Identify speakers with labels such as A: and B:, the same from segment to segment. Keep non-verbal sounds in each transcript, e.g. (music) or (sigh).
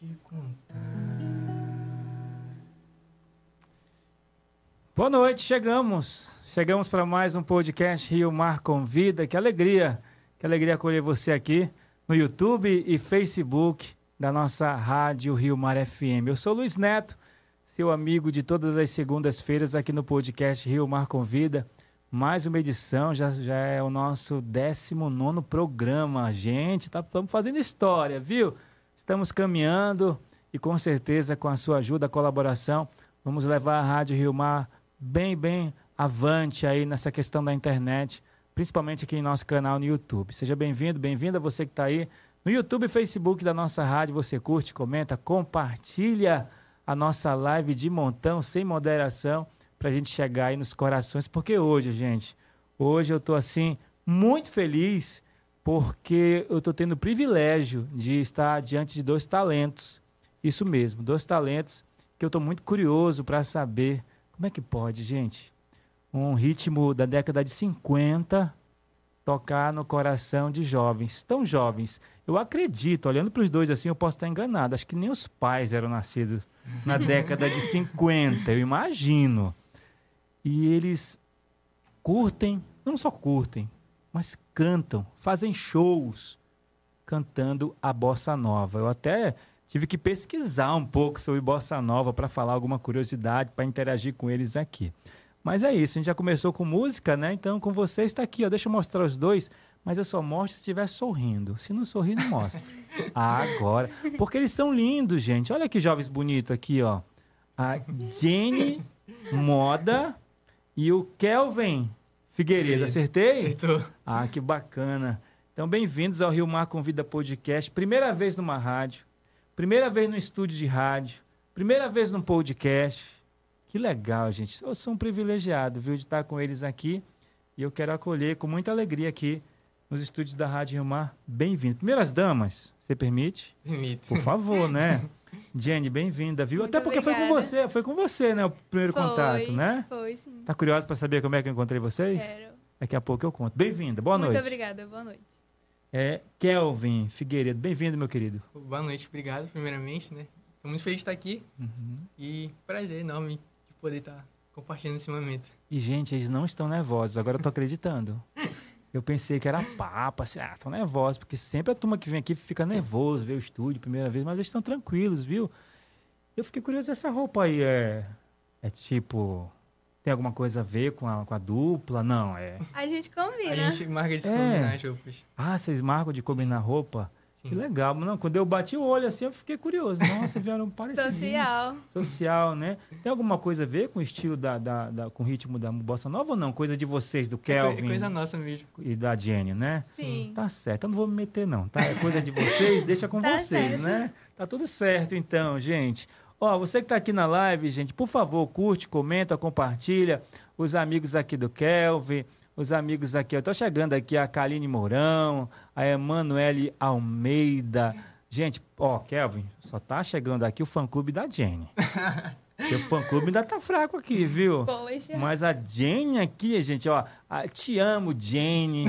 A: te contar.
B: Boa noite, chegamos. Chegamos para mais um podcast Rio Mar Convida. Que alegria, que alegria acolher você aqui no YouTube e Facebook da nossa rádio Rio Mar FM. Eu sou Luiz Neto, seu amigo de todas as segundas-feiras aqui no podcast Rio Mar Convida. Mais uma edição, já, já é o nosso 19 programa. Gente, estamos fazendo história, viu? Estamos caminhando e com certeza com a sua ajuda, colaboração, vamos levar a Rádio Rio Mar bem, bem avante aí nessa questão da internet, principalmente aqui em nosso canal no YouTube. Seja bem-vindo, bem-vinda você que está aí no YouTube e Facebook da nossa rádio. Você curte, comenta, compartilha a nossa live de montão, sem moderação, para a gente chegar aí nos corações. Porque hoje, gente, hoje eu estou assim, muito feliz, porque eu estou tendo o privilégio de estar diante de dois talentos. Isso mesmo, dois talentos que eu estou muito curioso para saber como é que pode, gente, um ritmo da década de 50 tocar no coração de jovens, tão jovens. Eu acredito, olhando para os dois assim, eu posso estar enganado. Acho que nem os pais eram nascidos na (laughs) década de 50, eu imagino. E eles curtem, não só curtem, mas cantam, fazem shows cantando a bossa nova. Eu até tive que pesquisar um pouco sobre bossa nova para falar alguma curiosidade, para interagir com eles aqui. Mas é isso, a gente já começou com música, né? Então com você está aqui, ó. Deixa eu mostrar os dois, mas eu só mostro se estiver sorrindo. Se não sorrir, não mostro. (laughs) Agora. Porque eles são lindos, gente. Olha que jovens bonitos aqui, ó. A Jenny Moda e o Kelvin Figueiredo. Acertei?
A: Acertou.
B: Ah, que bacana. Então, bem-vindos ao Rio Mar Convida Podcast. Primeira vez numa rádio, primeira vez no estúdio de rádio, primeira vez num podcast. Que legal, gente. Eu sou um privilegiado, viu, de estar com eles aqui. E eu quero acolher com muita alegria aqui nos estúdios da Rádio Rio Mar. Bem-vindo. Primeiras damas, você permite?
A: Permito.
B: Por favor, né? (laughs) Jenny, bem-vinda, viu?
C: Muito
B: Até porque foi com
C: obrigada.
B: você, foi com você, né? O primeiro
C: Foi,
B: contato, né?
C: Foi, sim.
B: Tá curiosa para saber como é que eu encontrei vocês?
C: Quero.
B: Daqui a pouco eu conto. Bem-vinda, boa
C: Muito
B: noite.
C: obrigada, boa noite.
B: É Kelvin Figueiredo, bem-vindo, meu querido.
A: Boa noite, obrigado, primeiramente, né? Tô muito feliz de estar aqui
B: Uhum.
A: e prazer enorme de poder estar compartilhando esse momento.
B: E, gente, eles não estão nervosos, agora eu tô acreditando. (laughs) Eu pensei que era papo, assim, ah, estão nervosos, porque sempre a turma que vem aqui fica nervoso, vê o estúdio primeira vez, mas eles estão tranquilos, viu? Eu fiquei curioso, essa roupa aí é, é tipo, tem alguma coisa a ver com a, com a dupla? Não, é...
C: A gente
A: A
C: combina.
A: gente marca de
B: É.
A: combinar as roupas.
B: Ah, vocês marcam de combinar roupa?
A: Sim.
B: Que legal. Não, quando eu bati o olho assim, eu fiquei curioso. Nossa, vieram (laughs) parecidos.
C: Social.
B: Social, né? Tem alguma coisa a ver com o estilo da, da, da- com o ritmo da bossa nova ou não? Coisa de vocês, do
A: É é
B: Kelvin
A: coisa nossa mesmo.
B: e da Jenny, né?
C: Sim.
B: Tá certo. Eu não vou me meter, não, tá? É coisa de vocês, deixa com (laughs)
C: Tá
B: vocês,
C: certo.
B: né? Tá tudo certo, então, gente. Ó, você que tá aqui na live, gente, por favor, curte, comenta, compartilha. Os amigos aqui do Kelvin, os amigos aqui. Eu tô chegando aqui a Kaline Mourão, a Emanuele Almeida. Gente, ó, Kelvin, só tá chegando aqui o fã-clube da Jenny. (laughs) Porque o fã-clube ainda tá fraco aqui, viu?
C: Poxa.
B: Mas a Jenny aqui, gente, ó. a- te amo, Jenny.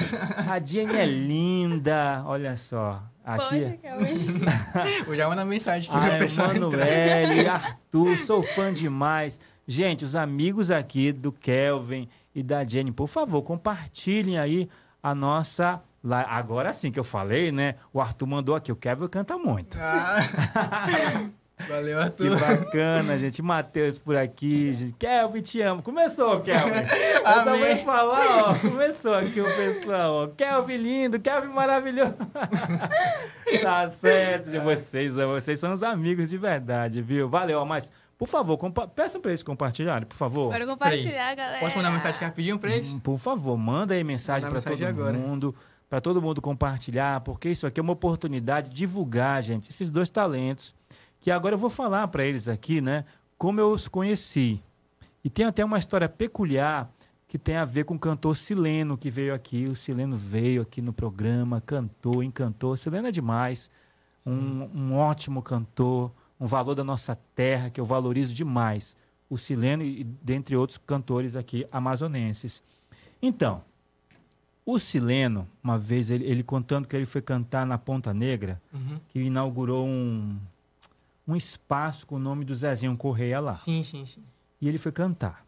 B: A Jenny é linda. Olha só. A
C: Poxa,
B: tia.
C: Kelvin. (laughs)
A: Vou já mandar mensagem aqui
B: A
A: pra pessoa entrar.
B: Emanuele, Arthur, sou fã demais. Gente, os amigos aqui do Kelvin e da Jenny, por favor, compartilhem aí a nossa. Li- Agora sim que eu falei, né? O Arthur mandou aqui, o Kelvin canta muito.
A: Ah, (laughs) Valeu,
B: Que
A: Arthur.
B: bacana, gente. Matheus por aqui, gente. Kelvin, te amo. Começou, Kelvin. Eu só vou falar, ó. Começou aqui o pessoal, ó. Kelvin lindo, Kelvin maravilhoso. (laughs) tá certo, gente. Vocês, vocês são os amigos de verdade, viu? Valeu, ó, mas, por favor, compa peça pra eles compartilharem, por favor.
C: Bora compartilhar, galera.
A: Posso mandar mensagem rapidinho pra eles?
B: Hum, Por favor, manda aí mensagem para todo
A: agora.
B: mundo, para todo mundo compartilhar, porque isso aqui é uma oportunidade de divulgar, gente, esses dois talentos, que agora eu vou falar para eles aqui, né, como eu os conheci. E tem até uma história peculiar que tem a ver com o cantor Sileno, que veio aqui. O Sileno veio aqui no programa, cantou, encantou. Sileno é demais, um, um ótimo cantor, um valor da nossa terra que eu valorizo demais. O Sileno e dentre outros cantores aqui amazonenses. Então, o Sileno, uma vez, ele, ele contando que ele foi cantar na Ponta Negra,
A: Uhum.
B: que inaugurou um, um espaço com o nome do Zezinho Correia lá.
A: Sim, sim, sim.
B: E ele foi cantar.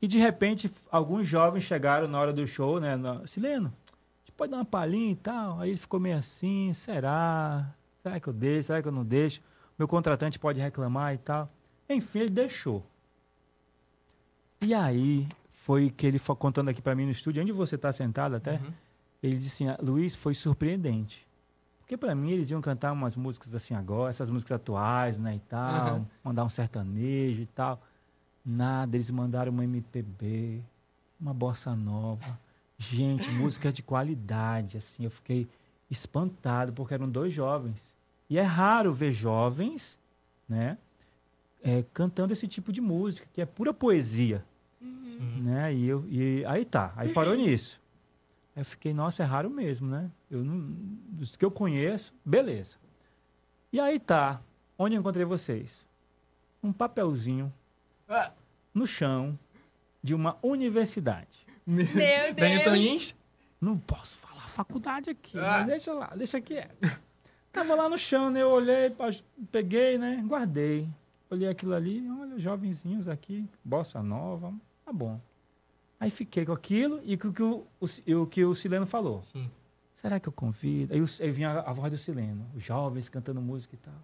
B: E de repente, alguns jovens chegaram na hora do show, né? Na, Sileno, a gente pode dar uma palhinha e tal? Aí ele ficou meio assim, será? Será que eu deixo? Será que eu não deixo? Meu contratante pode reclamar e tal. Enfim, ele deixou. E aí, foi que ele foi contando aqui para mim no estúdio, onde você está sentado até,
A: Uhum.
B: ele disse assim, "Ah, Luiz, foi surpreendente. Porque para mim eles iam cantar umas músicas assim agora, essas músicas atuais, né, e tal,
A: Aham.
B: mandar um sertanejo e tal. Nada, eles mandaram uma MPB, uma bossa nova. Gente, (laughs) música de qualidade, assim, eu fiquei espantado porque eram dois jovens. E é raro ver jovens, né, eh, cantando esse tipo de música, que é pura poesia
A: Sim.
B: né? E, eu, e aí tá, aí parou nisso. Aí eu fiquei, nossa, é raro mesmo, né? Eu não, dos que eu conheço, beleza. E aí tá, onde eu encontrei vocês? Um papelzinho
A: Ah,
B: no chão de uma universidade.
A: meu
C: Meu Deus.
B: Não posso falar faculdade aqui,
A: Ah.
B: mas deixa lá, deixa quieto. Tava lá no chão, né? Eu olhei, peguei, né? Guardei. Olhei aquilo ali, olha, jovenzinhos aqui, bossa nova, tá bom. Aí fiquei com aquilo e com o que o, o, o que o Sileno falou.
A: Sim.
B: Será que eu convido? Aí, o- aí vinha a, a voz do Sileno, os jovens cantando música e tal.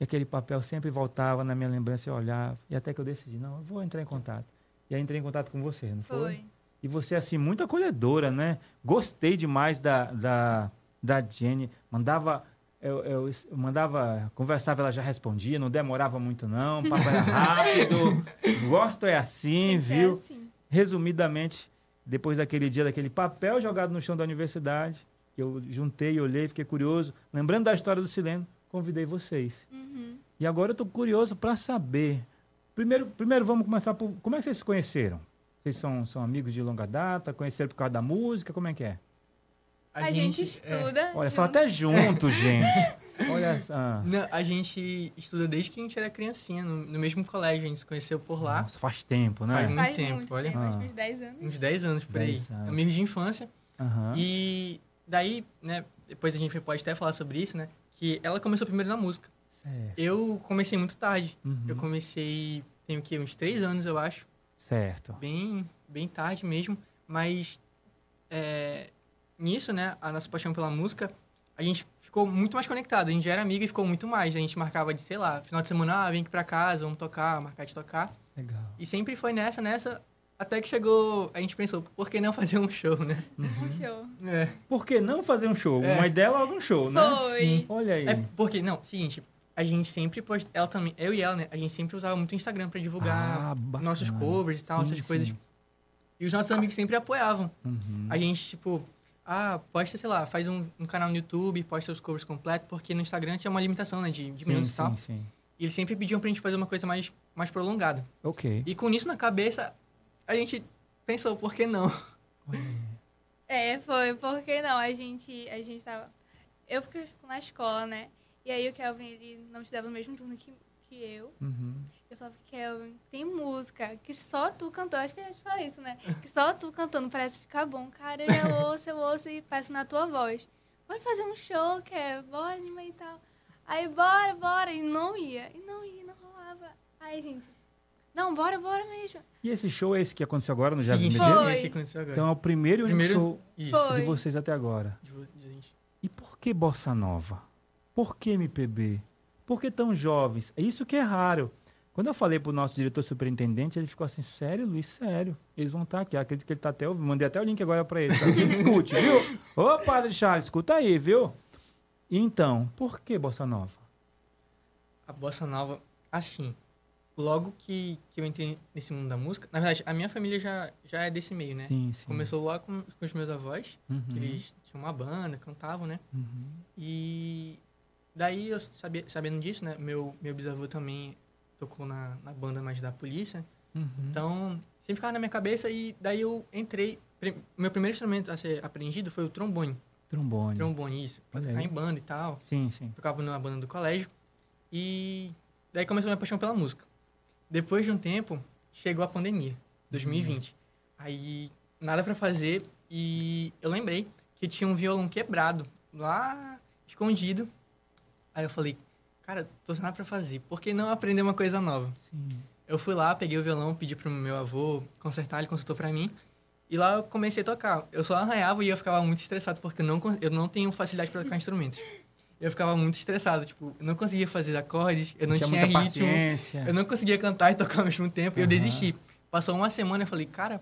B: E aquele papel sempre voltava na minha lembrança, eu olhava. E até que eu decidi, não, eu vou entrar em contato. E aí entrei em contato com você, não
C: Foi.
B: e você, assim, muito acolhedora, né? Gostei demais da, da, da Jenny. Mandava, eu, eu, eu mandava, conversava, ela já respondia, não demorava muito, não. O papo era rápido. (laughs) Gosto é assim,
C: ser
B: viu?
C: assim.
B: Resumidamente, depois daquele dia, daquele papel jogado no chão da universidade, que eu juntei, olhei, fiquei curioso. Lembrando da história do Sileno, convidei vocês.
C: Uhum.
B: E agora eu estou curioso para saber. Primeiro, primeiro, vamos começar por. Como é que vocês se conheceram? Vocês são, são amigos de longa data? Conheceram por causa da música? Como é que é?
C: A, gente,
A: é,
C: estuda.
B: Olha,
C: junto.
B: fala até junto, gente. (laughs) Olha essa. ah.
A: não, a gente estuda desde que a gente era criancinha, no, no mesmo colégio. A gente se conheceu por lá.
B: Nossa, faz tempo, né?
A: Faz muito
C: Faz
A: tempo,
C: muito
A: olha.
C: tempo,
B: Ah.
C: que uns 10 anos.
A: Uns 10 anos por aí.
B: 10 anos.
A: Amigos de infância.
B: Aham.
A: E daí, né, depois a gente pode até falar sobre isso, né? Que ela começou primeiro na música.
B: Certo.
A: Eu comecei muito tarde.
B: Uhum.
A: Eu comecei, tenho o quê? Uns 3 anos, eu acho.
B: Certo.
A: Bem, bem tarde mesmo. Mas é, nisso, né, a nossa paixão pela música, a gente ficou muito mais conectado. A gente já era amiga e ficou muito mais. A gente marcava de, sei lá, final de semana, ah, vem aqui pra casa, vamos tocar, marcar de tocar.
B: Legal.
A: E sempre foi nessa, nessa, até que chegou, a gente pensou, por que não fazer um show, né?
C: Um show.
A: É.
B: Por que não fazer um show?
A: É.
B: Uma ideia logo um show, né?
C: Foi.
A: Sim.
B: Olha aí.
A: É porque, não, seguinte, a gente sempre post... ela também, eu e ela, né, a gente sempre usava muito o Instagram pra divulgar
B: Ah,
A: nossos covers e tal,
B: Sim,
A: essas coisas.
B: sim.
A: E os nossos amigos sempre apoiavam.
B: Uhum.
A: A gente, tipo, ah, posta, sei lá, faz um, um canal no YouTube, posta os covers completos, porque no Instagram tinha uma limitação, né, de, de
B: sim,
A: minutos e tal.
B: sim, sim.
A: E eles sempre pediam pra gente fazer uma coisa mais, mais prolongada.
B: Ok.
A: E com isso na cabeça, a gente pensou, por que não?
C: É, foi, porque não, a gente, a gente tava... Eu fico na escola, né? E aí o Kelvin, ele não estudava no mesmo turno que, que eu.
B: Uhum.
C: Eu falava, Kelvin, tem música que só tu cantou. Acho que eu já te falei isso, né? Que só tu cantando parece ficar bom. Cara, eu (laughs) ouço, eu ouço e peço na tua voz. Bora fazer um show, Kelvin, bora anima e tal. Aí, bora, bora. E não ia, e não ia, não rolava. Aí, gente, não, bora, bora mesmo.
B: E esse show é esse que aconteceu agora no Jardim
A: Sim,
B: Medeiros?
C: Foi.
A: esse que aconteceu agora.
B: Então é o primeiro,
A: Primeiro-
B: show
A: Isso.
B: De vocês até agora.
A: De vo- de gente.
B: E por que bossa nova? Por que MPB? Por que tão jovens? É isso que é raro. Quando eu falei pro nosso diretor superintendente, ele ficou assim, sério, Luiz, sério. Eles vão estar aqui. Acredito que ele tá até ouvindo. Mandei até o link agora para ele. Tá? Ele (laughs) escute, viu? Ô, Padre Charles, escuta aí, viu? Então, por que Bossa Nova?
A: A bossa nova, assim, logo que, que eu entrei nesse mundo da música, na verdade, a minha família já, já é desse meio, né?
B: Sim, sim.
A: Começou lá com, com os meus avós,
B: Uhum,
A: que eles tinham uma banda, cantavam, né?
B: uhum.
A: E daí, eu sabia, sabendo disso, né? Meu, meu bisavô também tocou na, na banda mais da polícia.
B: Uhum.
A: Então, sempre ficava na minha cabeça e daí eu entrei. Pri- Meu primeiro instrumento a ser aprendido foi o trombone.
B: Trombone.
A: Trombone, isso. Pra tocar em banda e tal.
B: Sim, sim.
A: Tocava numa banda do colégio. E daí começou a minha paixão pela música. Depois de um tempo, chegou a pandemia, 2020. Aí, nada pra fazer e eu lembrei que tinha um violão quebrado lá escondido. Aí eu falei, cara, tô sem nada pra fazer, por que não aprender uma coisa nova?
B: Sim.
A: Eu fui lá, peguei o violão, pedi pro meu avô consertar, ele consertou pra mim. E lá eu comecei a tocar. Eu só arranhava e eu ficava muito estressado, porque eu não, eu não tenho facilidade pra tocar instrumentos. Eu ficava muito estressado, tipo, eu não conseguia fazer acordes, eu não
B: tinha,
A: tinha,
B: muita
A: ritmo,
B: paciência.
A: eu não conseguia cantar e tocar ao mesmo tempo, eu
B: Aham.
A: desisti. Passou uma semana eu falei, cara,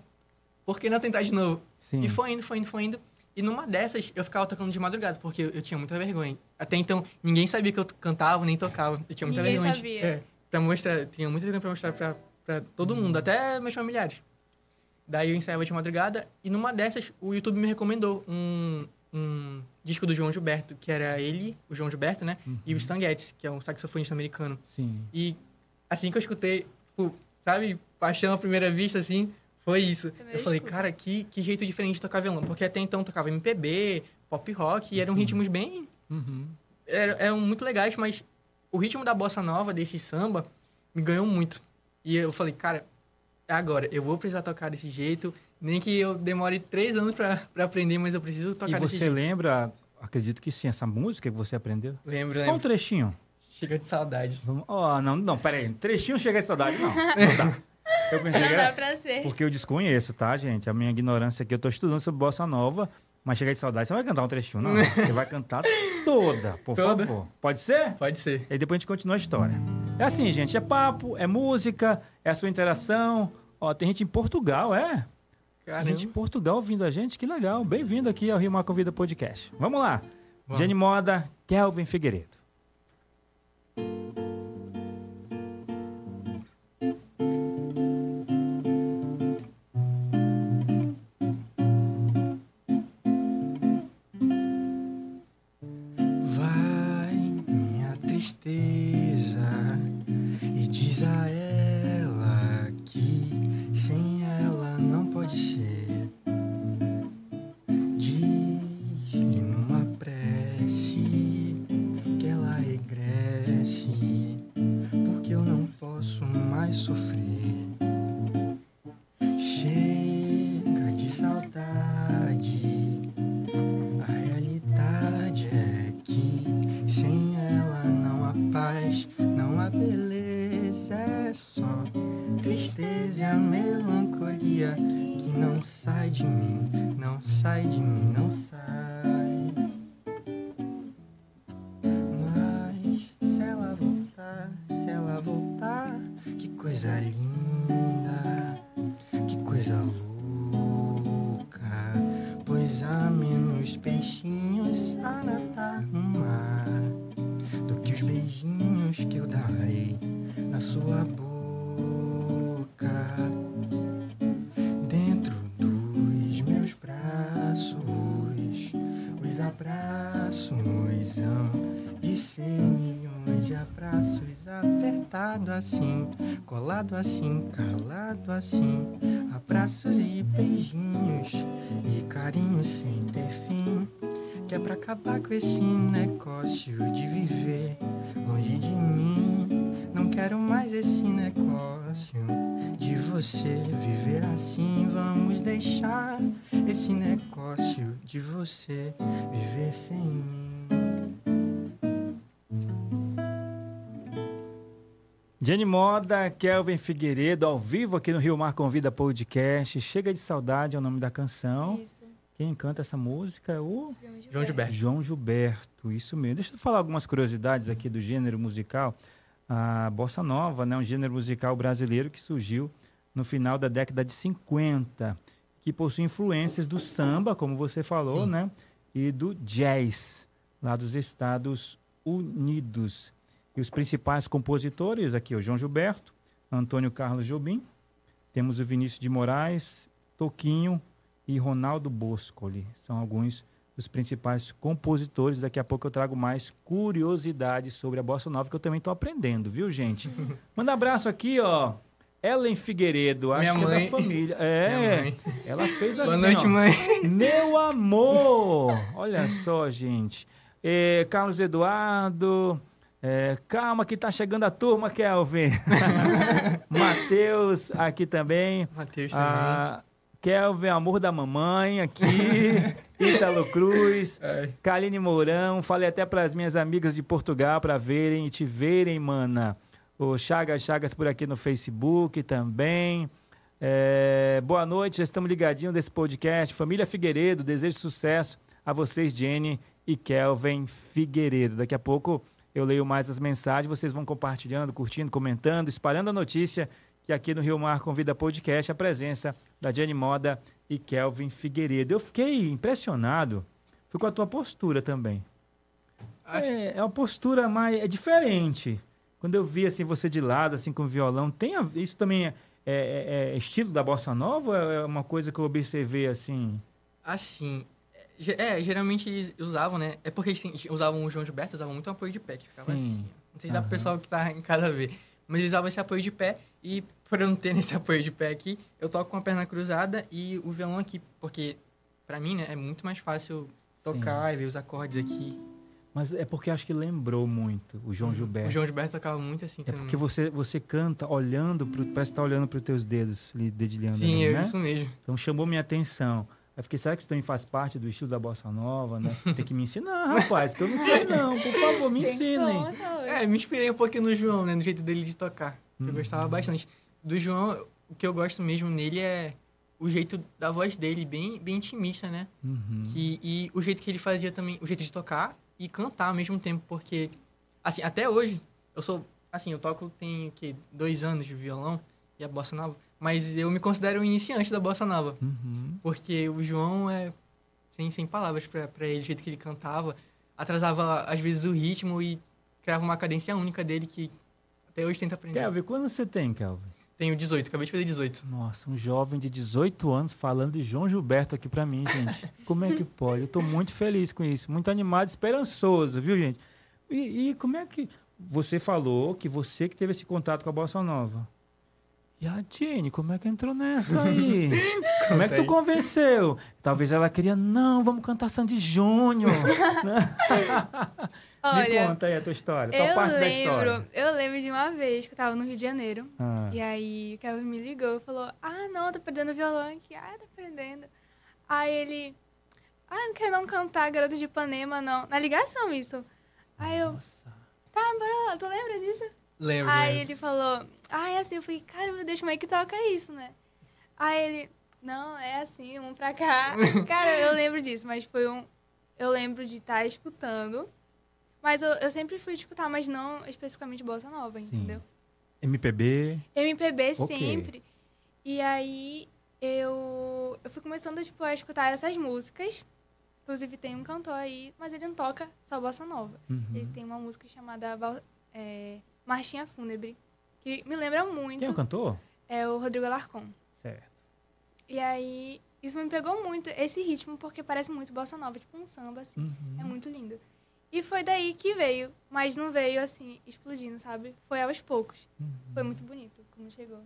A: por que não tentar de novo?
B: Sim.
A: E foi indo, foi indo, foi indo. E numa dessas, eu ficava tocando de madrugada, porque eu, eu tinha muita vergonha. Até então, ninguém sabia que eu cantava nem tocava. Eu tinha muita
C: Ninguém
A: vergonha. de-
C: sabia.
A: É, pra mostrar, eu tinha muita vergonha pra mostrar pra, pra todo mundo, até meus familiares. Daí eu ensaiava de madrugada, e numa dessas, o YouTube me recomendou um, um disco do João Gilberto, que era ele, o João Gilberto, né?
B: Uhum.
A: E o Stan Getz, que é um saxofonista americano.
B: Sim.
A: E assim que eu escutei, tipo, sabe, paixão à primeira vista, assim, foi isso. Eu falei, cara, que, que jeito diferente de tocar violão. Porque até então eu tocava MPB, pop rock, e eram
B: Sim.
A: ritmos bem.
B: Uhum.
A: Eram, eram muito legais, mas o ritmo da bossa nova, desse samba, me ganhou muito. E eu falei, cara, é agora, eu vou precisar tocar desse jeito. Nem que eu demore três anos pra, pra aprender, mas eu preciso tocar
B: E
A: desse
B: você
A: jeito.
B: lembra, acredito que sim, essa música que você aprendeu?
A: Lembro,
B: Só um
A: lembro.
B: trechinho.
A: Chega de saudade.
B: Vamos... Oh, não, não, peraí. Trechinho chega de saudade, não. (laughs) Não dá. Eu pensei
C: Não
B: que
C: dá pra ser.
B: Porque eu desconheço, tá, gente? A minha ignorância aqui, eu tô estudando sobre bossa nova, mas chegar de saudade, você vai cantar um trechinho, não. (laughs) Você vai cantar toda, por
A: Toda?
B: favor. Pode ser?
A: Pode ser.
B: E aí depois a gente continua a história. É assim, gente, é papo, é música, é a sua interação. Ó, tem gente em Portugal, é? Tem
A: Caramba.
B: gente em Portugal ouvindo a gente, que legal. Bem-vindo aqui ao Rio Mar Convida Podcast. Vamos lá.
A: Vamos.
B: Jenny Moda, Kelvin Figueiredo.
A: Colado assim, calado assim, abraços e beijinhos e carinhos sem ter fim, que é pra acabar com esse negócio de viver
B: Jenny Moda, Kelvin Figueiredo, ao vivo aqui no Rio Mar Convida Podcast. Chega de saudade é o nome da canção.
C: Isso.
B: Quem canta essa música é o
A: João Gilberto.
B: João Gilberto, isso mesmo. Deixa eu falar algumas curiosidades aqui do gênero musical. A bossa nova, né, um gênero musical brasileiro que surgiu no final da década de 50, que possui influências do samba, como você falou,
A: Sim.
B: né, e do jazz, lá dos Estados Unidos. E os principais compositores aqui, o João Gilberto, Antônio Carlos Jobim, temos o Vinícius de Moraes, Toquinho e Ronaldo Boscoli. São alguns dos principais compositores. Daqui a pouco eu trago mais curiosidades sobre a bossa nova que eu também estou aprendendo, viu, gente? (laughs) Manda um abraço aqui, ó. Ellen Figueiredo, acho
A: Minha
B: que é
A: mãe.
B: da família. É, ela fez assim,
A: Boa noite,
B: ó.
A: mãe.
B: Meu (laughs) amor! Olha só, gente. É, Carlos Eduardo. É, calma que tá chegando a turma, Kelvin. (laughs) Matheus aqui também.
A: Matheus também.
B: Ah, Kelvin, amor da mamãe aqui. (laughs) Ítalo Cruz.
A: Ai.
B: Kaline Mourão. Falei até para as minhas amigas de Portugal para verem e te verem, mana. O Chagas Chagas por aqui no Facebook também. É, boa noite, já estamos ligadinhos desse podcast. Família Figueiredo, desejo sucesso a vocês, Jenny e Kelvin Figueiredo. Daqui a pouco eu leio mais as mensagens, vocês vão compartilhando, curtindo, comentando, espalhando a notícia que aqui no Rio Mar Convida Podcast a presença da Jenny Moda e Kelvin Figueiredo. Eu fiquei impressionado, fui com a tua postura também.
A: Acho-
B: É, é uma postura mais é diferente. Quando eu vi assim você de lado, assim com o violão, tem a- isso também é, é- é estilo da bossa nova? Ou é uma coisa que eu observei assim?
A: Assim, é, ge- é, geralmente eles usavam, né? É porque eles usavam o João Gilberto, usavam muito apoio de pé, que ficava
B: Sim.
A: assim. Não sei se dá
B: Aham.
A: pro pessoal que tá em casa ver. Mas eles usavam esse apoio de pé e por eu não ter (laughs) esse apoio de pé aqui, eu toco com a perna cruzada e o violão aqui, porque pra mim, né, é muito mais fácil tocar e ver os acordes aqui.
B: Mas é porque acho que lembrou muito o João Gilberto.
A: O João Gilberto tocava muito assim
B: É
A: também.
B: porque você, você canta olhando, pro, parece que tá olhando para os teus dedos, dedilhando.
A: Sim,
B: ali,
A: é
B: né?
A: isso mesmo.
B: Então chamou minha atenção. Aí fiquei, será que isso também faz parte do estilo da bossa nova, né? Tem que me ensinar, rapaz, que eu não sei não. Por favor, me
C: Tem
B: ensinem.
A: É, me inspirei um pouquinho no João, né? No jeito dele de tocar. Eu
B: Uhum.
A: gostava bastante. Do João, o que eu gosto mesmo nele é o jeito da voz dele, bem, bem intimista, né?
B: Uhum.
A: Que, e o jeito que ele fazia também, o jeito de tocar e cantar ao mesmo tempo, porque, assim, até hoje, eu sou, assim, eu toco tem, o quê? Dois anos de violão e a bossa nova, mas eu me considero um iniciante da bossa nova,
B: Uhum.
A: porque o João é, sem, sem palavras pra ele, o jeito que ele cantava, atrasava, às vezes, o ritmo e criava uma cadência única dele que até hoje tenta aprender.
B: Kelvin, quando você tem, Kelvin?
A: Tenho 18, acabei de fazer 18.
B: Nossa, um jovem de 18 anos falando de João Gilberto aqui pra mim, gente. (laughs) Como é que pode? Eu tô muito feliz com isso, muito animado, esperançoso, viu, gente? E, e como é que você falou que você que teve esse contato com a bossa nova? E a Jenny, como é que entrou nessa aí? (laughs) como é que tu convenceu? Talvez ela queria, não, vamos cantar Sandy Júnior. (laughs) Me conta aí a tua história, tua
C: eu
B: parte da
C: lembro,
B: história.
C: eu lembro de uma vez que eu tava no Rio de Janeiro.
B: Ah,
C: E aí o Kevin me ligou e falou, ah, não, tô aprendendo violão aqui. Ah, tô aprendendo. Aí ele, ah, não quer não cantar Garota de Ipanema, não. Na ligação, isso. Aí eu,
B: nossa.
C: tá, bora lá, tu lembra disso?
A: Lembro,
C: Aí
A: lembro.
C: ele falou, ah, é assim. Eu falei, caramba, deixa como é que toca isso, né? Aí ele, não, é assim, um pra cá. (laughs) Cara, eu lembro disso, mas foi um... Eu lembro de estar escutando, mas eu, eu sempre fui escutar, mas não especificamente bossa nova,
B: Sim.
C: entendeu?
B: MPB.
C: MPB
B: Ok.
C: sempre. E aí eu, eu fui começando tipo, a escutar essas músicas. Inclusive tem um cantor aí, mas ele não toca só bossa nova.
B: Uhum.
C: Ele tem uma música chamada é, Marchinha Fúnebre, que me lembra muito.
B: Quem é o cantor?
C: É o Rodrigo Alarcon.
B: Certo.
C: E aí isso me pegou muito, esse ritmo, porque parece muito bossa nova, tipo um samba, assim.
B: Uhum.
C: É muito lindo. E foi daí que veio, mas não veio assim, explodindo, sabe? Foi aos poucos.
B: Uhum.
C: Foi muito bonito como chegou.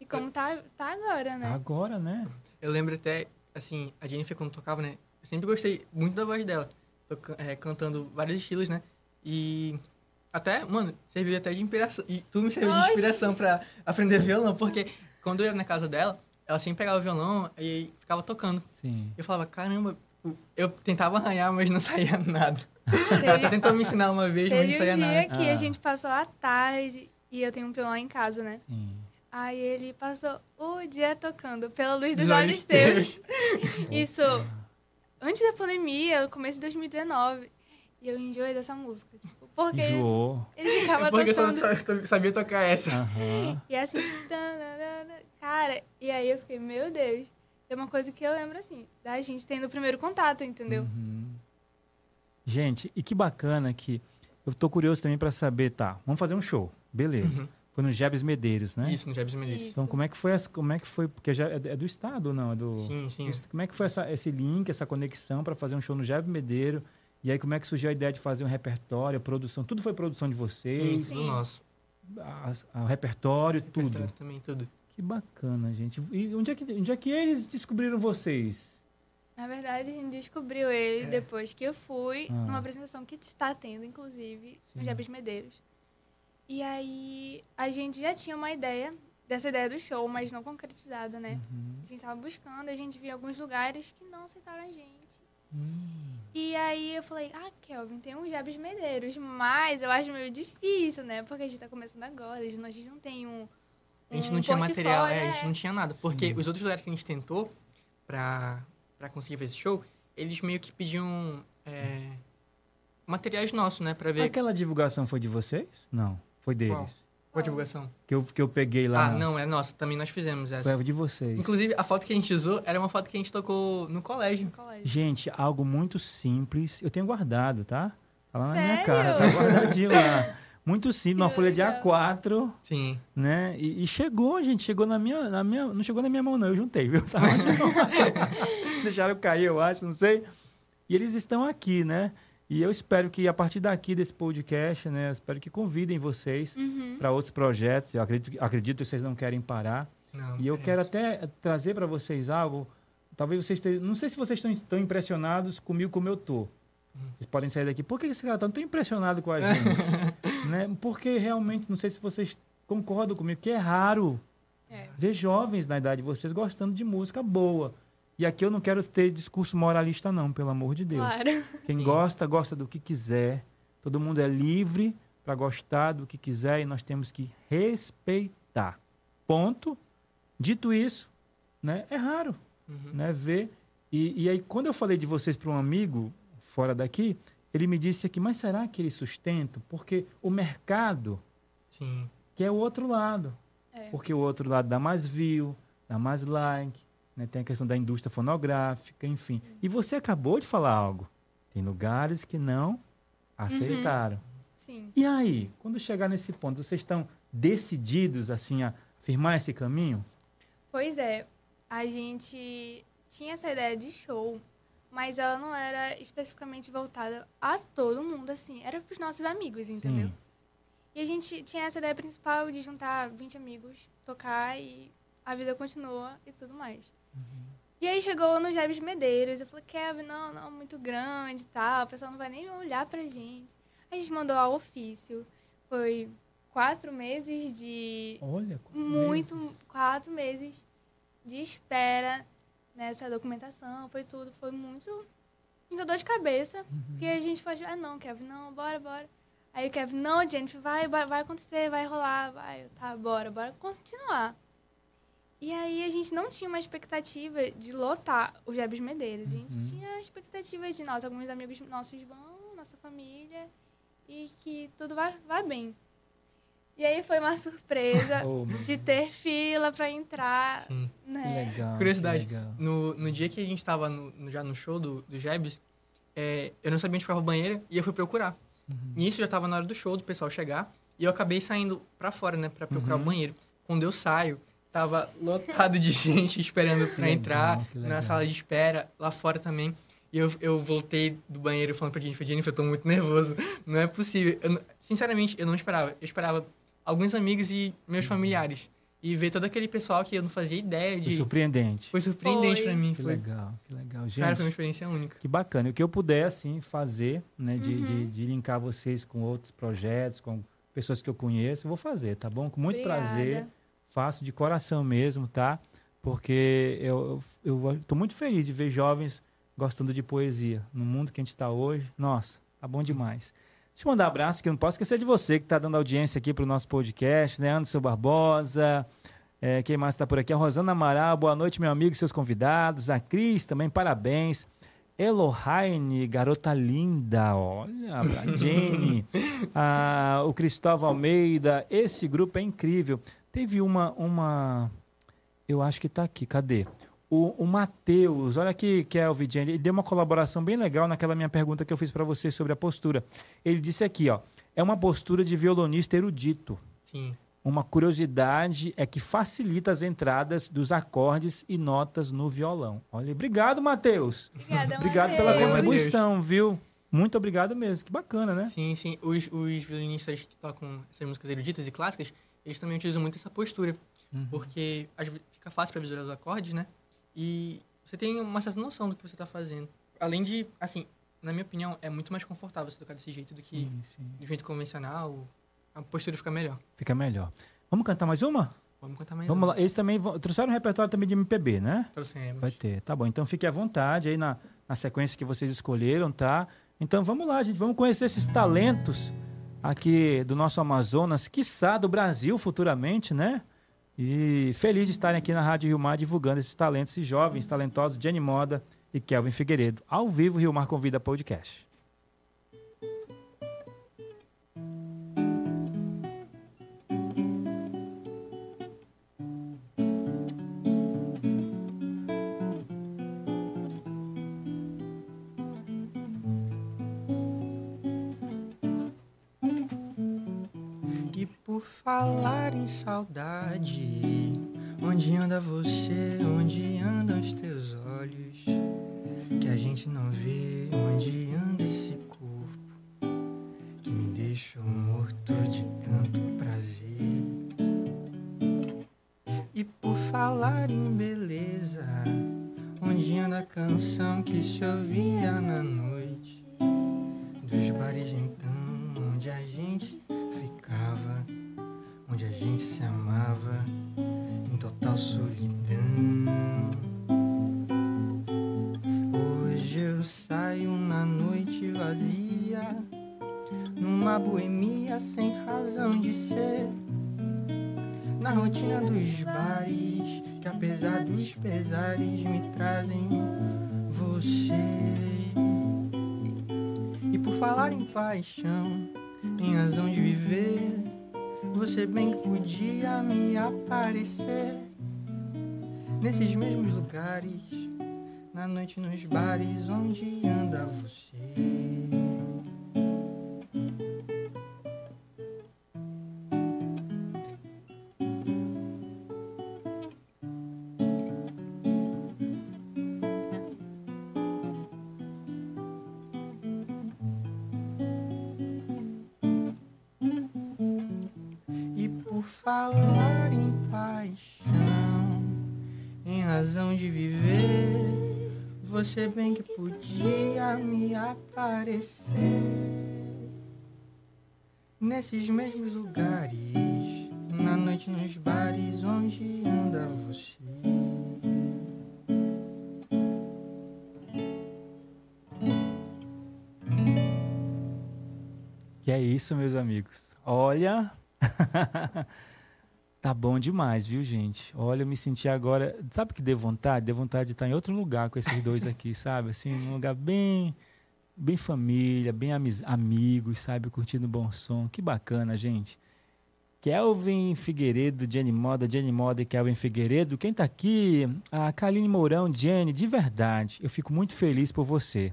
C: E como tá, tá agora, né?
B: Agora, né?
A: Eu lembro até, assim, a Jennifer quando tocava, né? Eu sempre gostei muito da voz dela. toca- é, cantando vários estilos, né? E até, mano, serviu até de inspiração. E tudo me serviu de
C: Oxi.
A: inspiração pra aprender violão, porque quando eu ia na casa dela, ela sempre pegava o violão e ficava tocando.
B: Sim.
A: Eu falava, caramba, eu tentava arranhar, mas não (laughs) saía nada. Ela
C: Teve,
A: até tentou me ensinar uma vez, mas não saía
C: um dia
A: nada.
C: que
B: Ah.
C: a gente passou a tarde e eu tenho um violão em casa, né?
B: Sim.
C: Aí ele passou o dia tocando pela luz dos olhos teus. (laughs) Isso antes da pandemia, no começo de 2019. E eu enjoei dessa música, tipo, porque
B: Enjoou.
C: ele ficava
A: Porque eu só
C: tocando...
A: só sabia tocar essa.
B: Aham.
C: E assim, tananana, cara, e aí eu fiquei, meu Deus. É uma coisa que eu lembro, assim, da gente tendo o primeiro contato, entendeu?
B: Uhum. Gente, e que bacana que. Eu tô curioso também para saber, tá? Vamos fazer um show. Beleza.
A: Uhum.
B: Foi no Jebs Medeiros, né?
A: Isso, no Jebs Medeiros.
C: Isso.
B: Então, como é que foi, essa- como é que foi, porque já é é do estado não? É do,
A: Sim, sim.
B: Como é que foi essa- esse link, essa conexão para fazer um show no Jebs Medeiro? E aí, como é que surgiu a ideia de fazer um repertório, produção? Tudo foi produção de
A: Sim,
B: vocês?
A: tudo
C: Sim.
A: nosso.
B: A- a- o repertório, tudo.
A: Repertório Também, tudo.
B: Que bacana, gente. E onde é que, onde é que eles descobriram vocês?
C: Na verdade, a gente descobriu ele
A: É.
C: depois que eu fui
B: Ah.
C: numa apresentação que está tendo, inclusive, no
B: Sim.
C: Jabes Medeiros. E aí, a gente já tinha uma ideia dessa ideia do show, mas não concretizada, né?
B: Uhum.
C: A gente estava buscando, a gente via alguns lugares que não aceitaram a gente.
B: Hum.
C: E aí eu falei, ah, Kelvin, tem um Jabes Medeiros, mas eu acho meio difícil, né? Porque a gente tá começando agora, a gente- a gente não tem um.
A: A gente
C: um
A: não tinha material, é, a gente não tinha nada. Porque
B: Sim.
A: os outros lugares que a gente tentou pra, pra conseguir fazer esse show, eles meio que pediam é, materiais nossos, né? Pra ver
B: Aquela divulgação foi de vocês? Não, foi deles.
A: Qual? Qual a divulgação.
B: Que eu, que eu peguei lá.
A: Ah, não, é nossa. Também nós fizemos essa.
B: Foi de vocês.
A: Inclusive, a foto que a gente usou era uma foto que a gente tocou no colégio.
C: no colégio.
B: Gente, algo muito simples. Eu tenho guardado, tá? Tá lá na minha
C: Sério?
B: cara, tá guardadinho lá. Muito simples, uma folha de
C: legal.
B: A4,
A: Sim.
B: né? E, e chegou, gente, chegou na minha, na minha. Não chegou na minha mão, não, eu juntei, viu? (laughs) Tava (laughs) Deixaram cair, eu acho, não sei. E eles estão aqui, né? E eu espero que a partir daqui desse podcast, né? Eu espero que convidem vocês
C: Uhum.
B: para outros projetos. Eu acredito, acredito que vocês não querem parar.
A: Não,
B: E eu quero até trazer para vocês algo. Talvez vocês estejam. Não sei se vocês estão tão impressionados comigo como eu tô. Vocês podem sair daqui. Por que esse cara tá tão impressionado com a gente? (laughs) né? Porque realmente, não sei se vocês concordam comigo, que é raro
C: É.
B: ver jovens na idade de vocês gostando de música boa. E aqui eu não quero ter discurso moralista, não, pelo amor de Deus.
C: Claro.
B: Quem
A: Sim.
B: gosta, gosta do que quiser. Todo mundo é livre para gostar do que quiser e nós temos que respeitar. Ponto. Dito isso, né, é raro
A: Uhum.
B: né, ver. E, e aí, quando eu falei de vocês para um amigo fora daqui, ele me disse aqui, mas será que eles sustentam? Porque o mercado
A: Sim.
B: quer o outro lado.
C: É.
B: Porque o outro lado dá mais view, dá mais like, né? tem a questão da indústria fonográfica, enfim. E você acabou de falar algo. Tem lugares que não aceitaram.
C: Sim.
B: E aí, quando chegar nesse ponto, vocês estão decididos assim a firmar esse caminho?
C: Pois é, a gente tinha essa ideia de show, mas ela não era especificamente voltada a todo mundo, assim. Era pros nossos amigos, entendeu?
B: Sim.
C: E a gente tinha essa ideia principal de juntar 20 amigos, tocar e a vida continua e tudo mais. E aí chegou no Jabes Medeiros, eu falei, Kevin, não, não, muito grande e tal, o pessoal não vai nem olhar pra gente. A gente mandou ao ofício, foi quatro meses de
B: Olha, quantos
C: muito,
B: meses.
C: quatro meses de espera nessa documentação, foi tudo, foi muito, muita dor de cabeça,
B: Uhum.
C: que a gente falou, ah, não, Kevin, não, bora, bora. Aí o Kevin, não, Jennifer, vai, vai, vai acontecer, vai rolar, vai, tá, bora, bora continuar. E aí a gente não tinha uma expectativa de lotar o Jebes Medeiros, a gente
B: Uhum.
C: tinha a expectativa de nós, alguns amigos nossos vão, nossa família, e que tudo vai, vai bem. E aí foi uma surpresa (laughs)
B: Oh,
C: de ter fila pra entrar,
A: Sim.
C: Né?
B: legal.
A: Curiosidade.
B: que legal.
A: No, no dia que a gente tava no- no- já no show do, do Jebs, é, eu não sabia onde ficava o banheiro e eu fui procurar.
B: Uhum.
A: Nisso já tava na hora do show, do pessoal chegar. E eu acabei saindo pra fora, né? Pra procurar
B: Uhum.
A: o banheiro. Quando eu saio, tava lotado de (laughs) gente esperando pra
B: legal,
A: entrar.
B: legal.
A: Na sala de espera, lá fora também. E eu, eu voltei do banheiro falando pra Jennifer, Jennifer, eu tô muito nervoso. Não é possível. Eu sinceramente, eu não esperava. Eu esperava alguns amigos e meus familiares. E ver todo aquele pessoal que eu não fazia ideia
B: Foi
A: de...
B: surpreendente.
A: Foi surpreendente
C: Foi.
A: pra mim.
B: Que
A: Foi,
B: legal, que legal. Gente,
A: cara, foi uma experiência única.
B: que bacana. O que eu puder, assim, fazer, né, de,
C: Uhum.
B: de, de linkar vocês com outros projetos, com pessoas que eu conheço, eu vou fazer, tá bom? Com muito
C: Obrigada.
B: prazer. Faço de coração mesmo, tá? Porque eu, tô muito feliz de ver jovens gostando de poesia. No mundo que a gente está hoje, nossa, tá bom demais. Deixa eu mandar um abraço, que eu não posso esquecer de você que está dando audiência aqui para o nosso podcast, né? Anderson Barbosa, é, quem mais está por aqui? A Rosana Amaral, boa noite, meu amigo e seus convidados. A Cris também, parabéns. Elohaine, garota linda, olha, a (laughs) Jenny, ah, o Cristóvão Almeida, esse grupo é incrível. Teve uma, uma, eu acho que está aqui, cadê? O, o Matheus, olha aqui, Kelvin, Jenny, ele deu uma colaboração bem legal naquela minha pergunta que eu fiz para você sobre a postura. Ele disse aqui, ó, é uma postura de violonista erudito.
A: Sim.
B: Uma curiosidade é que facilita as entradas dos acordes e notas no violão. Olha, obrigado, Matheus.
C: Obrigada,
B: Obrigado pela contribuição, viu? Muito obrigado mesmo. Que bacana, né?
A: Sim, sim. Os, os violinistas que tocam essas músicas eruditas e clássicas, eles também utilizam muito essa postura.
B: Uhum.
A: Porque às fica fácil para visualizar os acordes, né? E você tem uma certa noção do que você está fazendo. Além de, assim, na minha opinião, é muito mais confortável você tocar desse jeito do que
B: Sim, sim.
A: do jeito convencional. A postura fica melhor.
B: Fica melhor. Vamos cantar mais uma?
A: Vamos cantar mais
B: Vamos
A: uma.
B: lá. Eles também vão... trouxeram um repertório também de MPB, né?
A: Trouxemos.
B: Vai ter. Tá bom. Então fique à vontade aí na, na sequência que vocês escolheram, tá? Então vamos lá, gente. Vamos conhecer esses talentos aqui do nosso Amazonas, quiçá do Brasil futuramente, né? E feliz de estarem aqui na Rádio Rio Mar divulgando esses talentos, esses jovens talentosos, Jenny Moda e Kelvin Figueiredo. Ao vivo, Rio Mar Convida Podcast.
A: Falar em saudade, onde anda você, onde andam os teus olhos? Que a gente não vê onde anda esse corpo que me deixou morto de tanto prazer. E por falar em beleza, onde anda a canção que se ouvia na podia me aparecer nesses mesmos lugares, na noite nos bares onde anda você. Paixão, em razão de viver, você bem que podia me aparecer nesses mesmos lugares, na noite nos bares onde anda você.
B: Que é isso, meus amigos. Olha. (laughs) tá bom demais, viu, gente? Olha, eu me senti agora. Sabe que deu vontade? Deu vontade de estar em outro lugar com esses dois aqui, (laughs) sabe? Assim, num lugar bem. Bem família, bem amigos, sabe? Curtindo bom som. Que bacana, gente. Kelvin Figueiredo, Jenny Moda, Jenny Moda e Kelvin Figueiredo. Quem tá aqui? A Kaline Mourão, Jenny, de verdade. Eu fico muito feliz por você.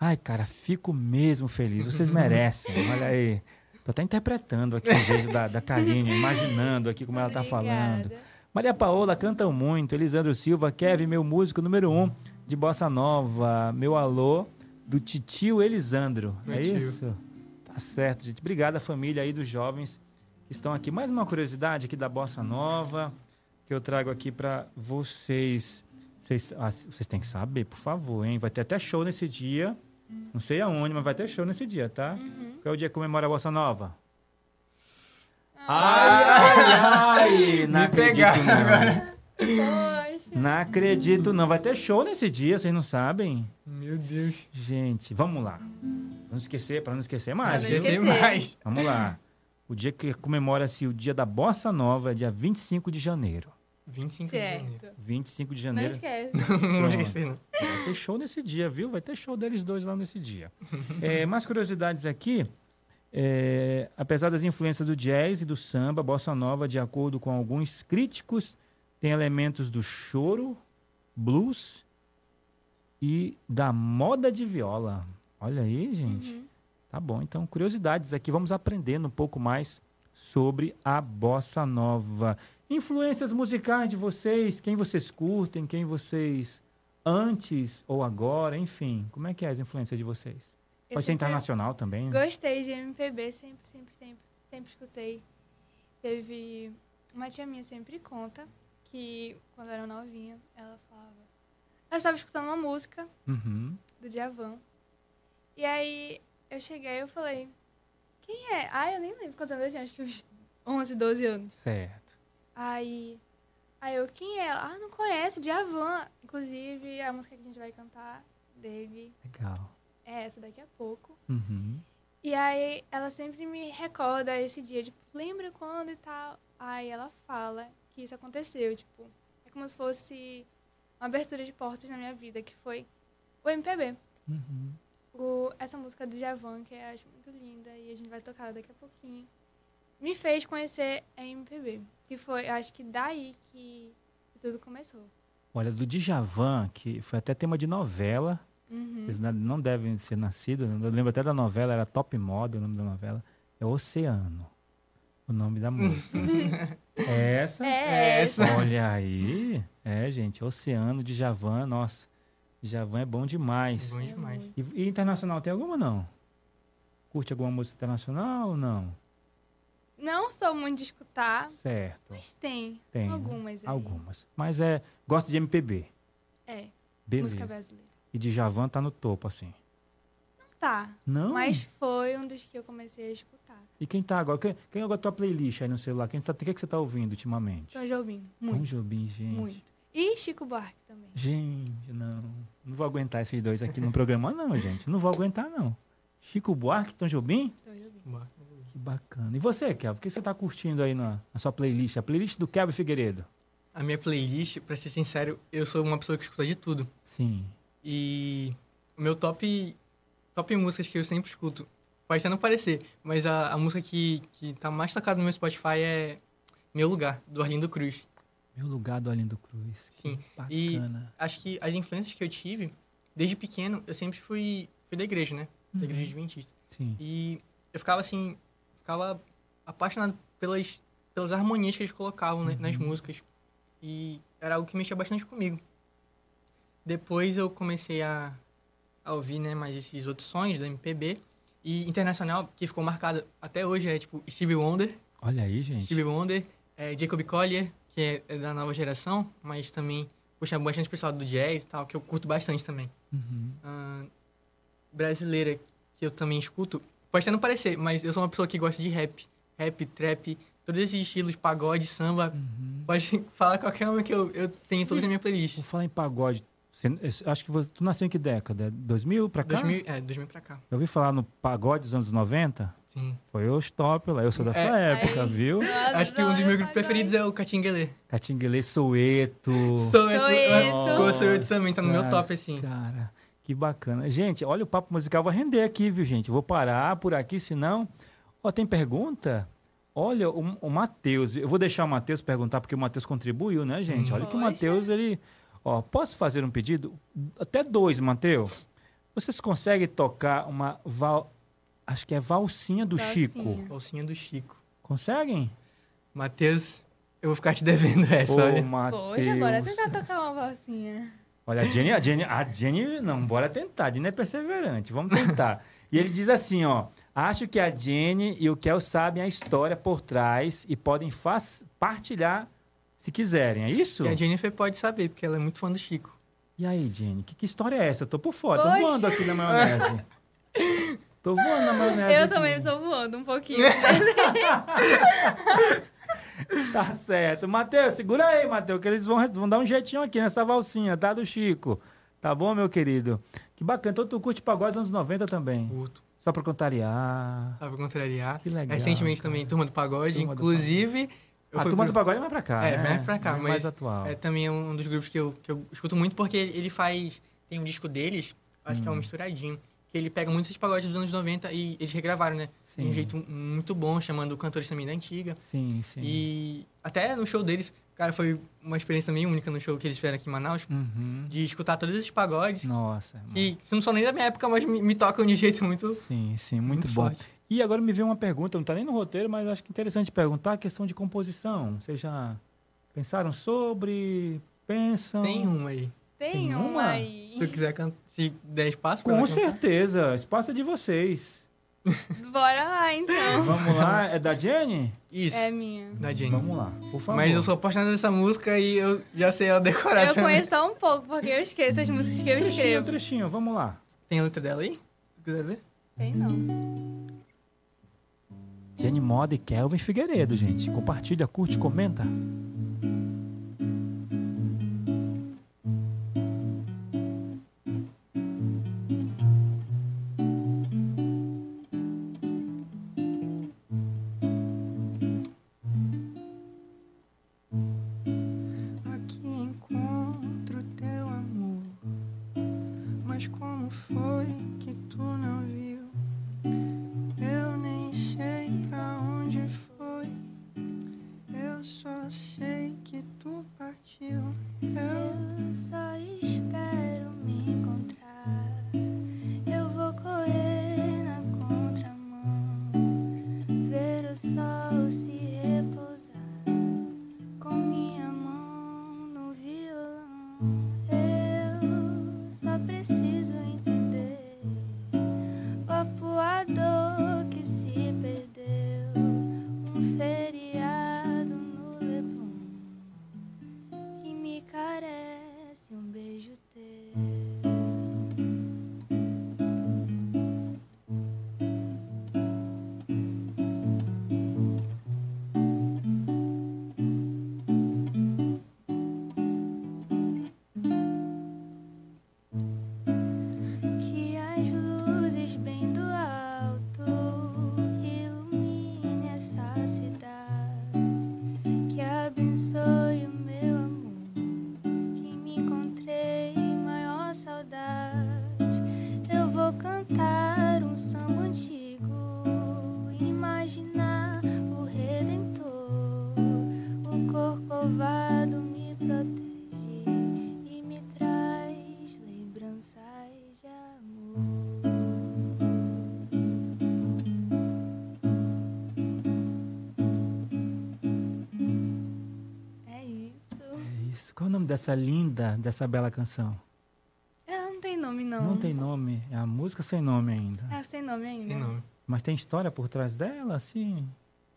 B: Ai, cara, fico mesmo feliz. Vocês (laughs) merecem. Olha aí. Tô até interpretando aqui o jeito da, da Kaline, imaginando aqui como ela tá falando.
C: Obrigada.
B: Maria Paola cantam muito. Elisandro Silva, Kevin, meu músico número um de Bossa Nova. Meu alô do titio Elisandro.
A: Meu
B: é
A: tio.
B: isso? Tá certo, gente. Obrigado à família aí dos jovens que estão aqui. Mais uma curiosidade aqui da Bossa Nova que eu trago aqui para vocês. Vocês, ah, vocês têm que saber, por favor, hein? Vai ter até show nesse dia. Não sei aonde, mas vai ter show nesse dia, tá?
C: Uhum.
B: Qual é o dia que comemora a Bossa Nova? Ai, ai, ai! (laughs) Não
A: Me
B: acredito, não.
A: agora.
C: Poxa.
B: Não acredito, não. Vai ter show nesse dia, vocês não sabem?
A: Meu Deus.
B: Gente, vamos lá. Não esquecer, para não esquecer mais.
C: Pra não esquecer.
A: mais.
B: Vamos lá. O dia que comemora-se o dia da Bossa Nova é dia 25 de janeiro.
A: 25 de janeiro.
C: Certo.
B: 25 de
C: Não
B: janeiro.
C: esquece.
A: Não
B: Pronto.
A: esquecer, não.
B: Vai ter show nesse dia, viu? Vai ter show deles dois lá nesse dia. (laughs) É, mais curiosidades aqui. É, apesar das influências do jazz e do samba, a bossa nova, de acordo com alguns críticos, tem elementos do choro, blues e da moda de viola. Olha aí, gente.
C: Uhum.
B: Tá bom, então curiosidades aqui, vamos aprendendo um pouco mais sobre a bossa nova. Influências musicais de vocês, quem vocês curtem, quem vocês antes ou agora, enfim, como é que é as influências de vocês?
C: Eu
B: Pode ser internacional também. né?
C: Gostei de MPB, sempre, sempre, sempre, sempre escutei. Teve uma tia minha sempre conta que quando eu era novinha, ela falava. Ela estava escutando uma música
B: Uhum.
C: do Djavan. E aí eu cheguei e eu falei, quem é? Ah, eu nem lembro quantos anos eu tinha, acho que uns 11, 12 anos.
B: Certo.
C: Aí, aí eu, quem é? Ah, não conheço, Djavan. Inclusive, a música que a gente vai cantar dele
B: Legal.
C: é essa daqui a pouco.
B: Uhum.
C: E aí ela sempre me recorda esse dia, tipo, lembra quando e tal. Aí ela fala que isso aconteceu, tipo, é como se fosse uma abertura de portas na minha vida, que foi o MPB.
B: Uhum.
C: O, essa música do Javan, que eu acho muito linda, e a gente vai tocar daqui a pouquinho, me fez conhecer a MPB. Que foi, eu acho que daí que tudo começou.
B: Olha, do Djavan, que foi até tema de novela,
C: Uhum.
B: vocês não devem ser nascidos, eu lembro até da novela, era Top Model o nome da novela, é Oceano, o nome da música. (laughs) essa?
C: É
A: essa.
B: Olha aí, é gente, Oceano de Javan, nossa, Javan é bom demais.
A: Bom demais.
B: E, e internacional tem alguma não? Curte alguma música internacional ou não?
C: Não sou muito de escutar,
B: Certo,
C: mas tem,
B: tem. né?
C: algumas aí.
B: Algumas. Mas é, gosto de MPB,
C: É,
B: beleza.
C: música brasileira.
B: E de Javan tá no topo, assim.
C: Tá,
B: Não?
C: mas foi um dos que eu comecei a escutar.
B: E quem tá agora? Quem, quem agora tua playlist aí no celular? Quem tá, o que, que você tá ouvindo ultimamente?
C: Tom Jobim,
B: Tom
C: muito,
B: Jobim, gente.
C: muito. E Chico Buarque também.
B: Gente, não. Não vou aguentar esses dois aqui no programa, não, gente. Não vou aguentar, não. Chico Buarque, Tom Jobim?
C: Tom Jobim.
A: Boa.
B: Bacana. E você, Kelvin? O que você tá curtindo aí na, na sua playlist? A playlist do Kelvin Figueiredo?
A: A minha playlist, pra ser sincero, eu sou uma pessoa que escuta de tudo.
B: Sim.
A: E o meu top, top músicas que eu sempre escuto, pode até não parecer, mas a, a música que, que tá mais tocada no meu Spotify é Meu Lugar, do Arlindo Cruz.
B: Meu lugar do Arlindo Cruz. Que
A: Sim. E-
B: bacana.
A: Acho que as influências que eu tive, desde pequeno, eu sempre fui, fui da igreja, né? Da igreja
B: Uhum.
A: adventista.
B: Sim.
A: E eu ficava assim, ficava apaixonado pelas, pelas harmonias que eles colocavam né, nas
B: Uhum.
A: músicas. E era algo que mexia bastante comigo. Depois eu comecei a, a ouvir né, mais esses outros sons da MPB. E internacional, que ficou marcado até hoje, é tipo Stevie Wonder.
B: Olha aí, gente.
A: Stevie Wonder, é, Jacob Collier, que é, é da nova geração, mas também puxa bastante pessoal do jazz e tal, que eu curto bastante também
B: Uhum.
A: ah, brasileira que eu também escuto, pode até não parecer, mas eu sou uma pessoa que gosta de rap. Rap, trap, todos esses estilos, pagode, samba.
B: Uhum.
A: Pode (laughs) falar qualquer um que eu, eu tenho todos na minha playlist.
B: Vou falar em pagode. Você- acho que você, tu nasceu em que década? 2000 pra cá?
A: 2000, é, 2000 pra cá.
B: Eu ouvi falar no pagode dos anos 90.
A: Sim.
B: Foi o stop lá. Eu sou dessa
A: É.
B: época,
C: Ai.
B: viu? (laughs)
A: Acho que um dos meus grupos preferidos é o Catinguelê.
B: Catinguelê, Soeto.
A: Soweto.
C: Soweto.
A: O Soweto também tá no meu
B: Nossa,
A: top, assim.
B: Cara, que bacana. Gente, olha, o papo musical vai render aqui, viu, gente? Vou parar por aqui, senão... Ó, tem pergunta? Olha, o, o Matheus, eu vou deixar o Matheus perguntar, porque o Matheus contribuiu, né, gente?
A: Sim.
B: Olha que o. Matheus, ele... Ó, posso fazer um pedido? Até dois, Matheus. Vocês conseguem tocar uma... Val, acho que é valsinha do
C: Valsinha.
B: Chico.
A: Bolsinha do Chico.
B: Conseguem?
A: Matheus, eu vou ficar te devendo essa,
B: Ô,
A: olha.
B: Matheus.
C: Poxa, bora tentar tocar uma valsinha.
B: Olha, a Jenny, a Jenny, a Jenny, não, bora tentar. A Jenny é perseverante, vamos tentar. e ele diz assim, ó, acho que a Jenny e o Kel sabem a história por trás e podem faz- partilhar se quiserem, é isso?
A: E a Jennifer pode saber, porque ela é muito fã do Chico.
B: E aí, Jenny, que, que história é essa? Eu tô por fora, tô
C: Poxa.
B: voando aqui na maionese. tô voando na maionese.
C: Eu
B: aqui.
C: também estou voando um pouquinho. (laughs) (laughs)
B: Tá certo. Matheus, segura aí, Matheus, que eles vão, vão dar um jeitinho aqui nessa valsinha, tá? Do Chico. Tá bom, meu querido? Que bacana. Então tu curte pagode dos anos 90 também.
A: Curto.
B: Só pra contrariar.
A: Sabe contrariar.
B: Que legal.
A: Recentemente
B: cara.
A: também, Turma do Pagode.
B: Turma do
A: Inclusive, eu
B: a
A: fui
B: turma
A: pro-
B: do pagode é mais pra cá,
A: É,
B: né?
A: mais pra cá,
B: mais
A: mas
B: atual.
A: É também um dos grupos que eu, que eu escuto muito, porque ele faz. Tem um disco deles, acho que é um
B: Hum.
A: misturadinho, que ele pega muitos pagodes dos anos 90 e eles regravaram, né? De
B: Sim.
A: um jeito muito bom, chamando cantores também da antiga.
B: Sim, sim.
A: E até no show deles, cara, foi uma experiência também única no show que eles fizeram aqui em Manaus,
B: Uhum.
A: de escutar todos esses pagodes,
B: Nossa.
A: que não são nem da minha época, mas me, me tocam de jeito muito,
B: Sim, sim, muito,
A: muito
B: bom.
A: forte.
B: E agora me veio uma pergunta, não está nem no roteiro, mas acho que interessante perguntar a questão de composição. Vocês já pensaram sobre? Pensam?
A: Tem uma aí.
C: Tem,
B: Tem
C: uma
B: uma?
C: aí.
A: Se tu quiser cantar, se der espaço pra
B: Com
A: ela cantar.
B: certeza, espaço é de vocês. (laughs)
C: Bora lá, então.
B: Vamos lá, é da Jenny?
A: Isso,
C: É minha.
A: da Jenny.
B: Vamos lá, por favor.
A: Mas eu sou apaixonado dessa música e eu já sei ela decorar
C: Eu
A: também.
C: conheço só um pouco, porque eu esqueço as músicas que eu
B: Trechinho,
C: escrevo.
B: trechinho, vamos lá.
A: Tem a letra dela aí? Se quiser ver?
C: Tem não.
B: Jenny Moda e Kelvin Figueiredo, gente. Compartilha, curte, comenta. Dessa linda, dessa bela canção?
C: Ela não tem nome, não.
B: Não tem nome. É a música sem nome ainda.
C: É sem nome ainda.
A: Sem nome.
B: Mas tem história por trás dela, assim?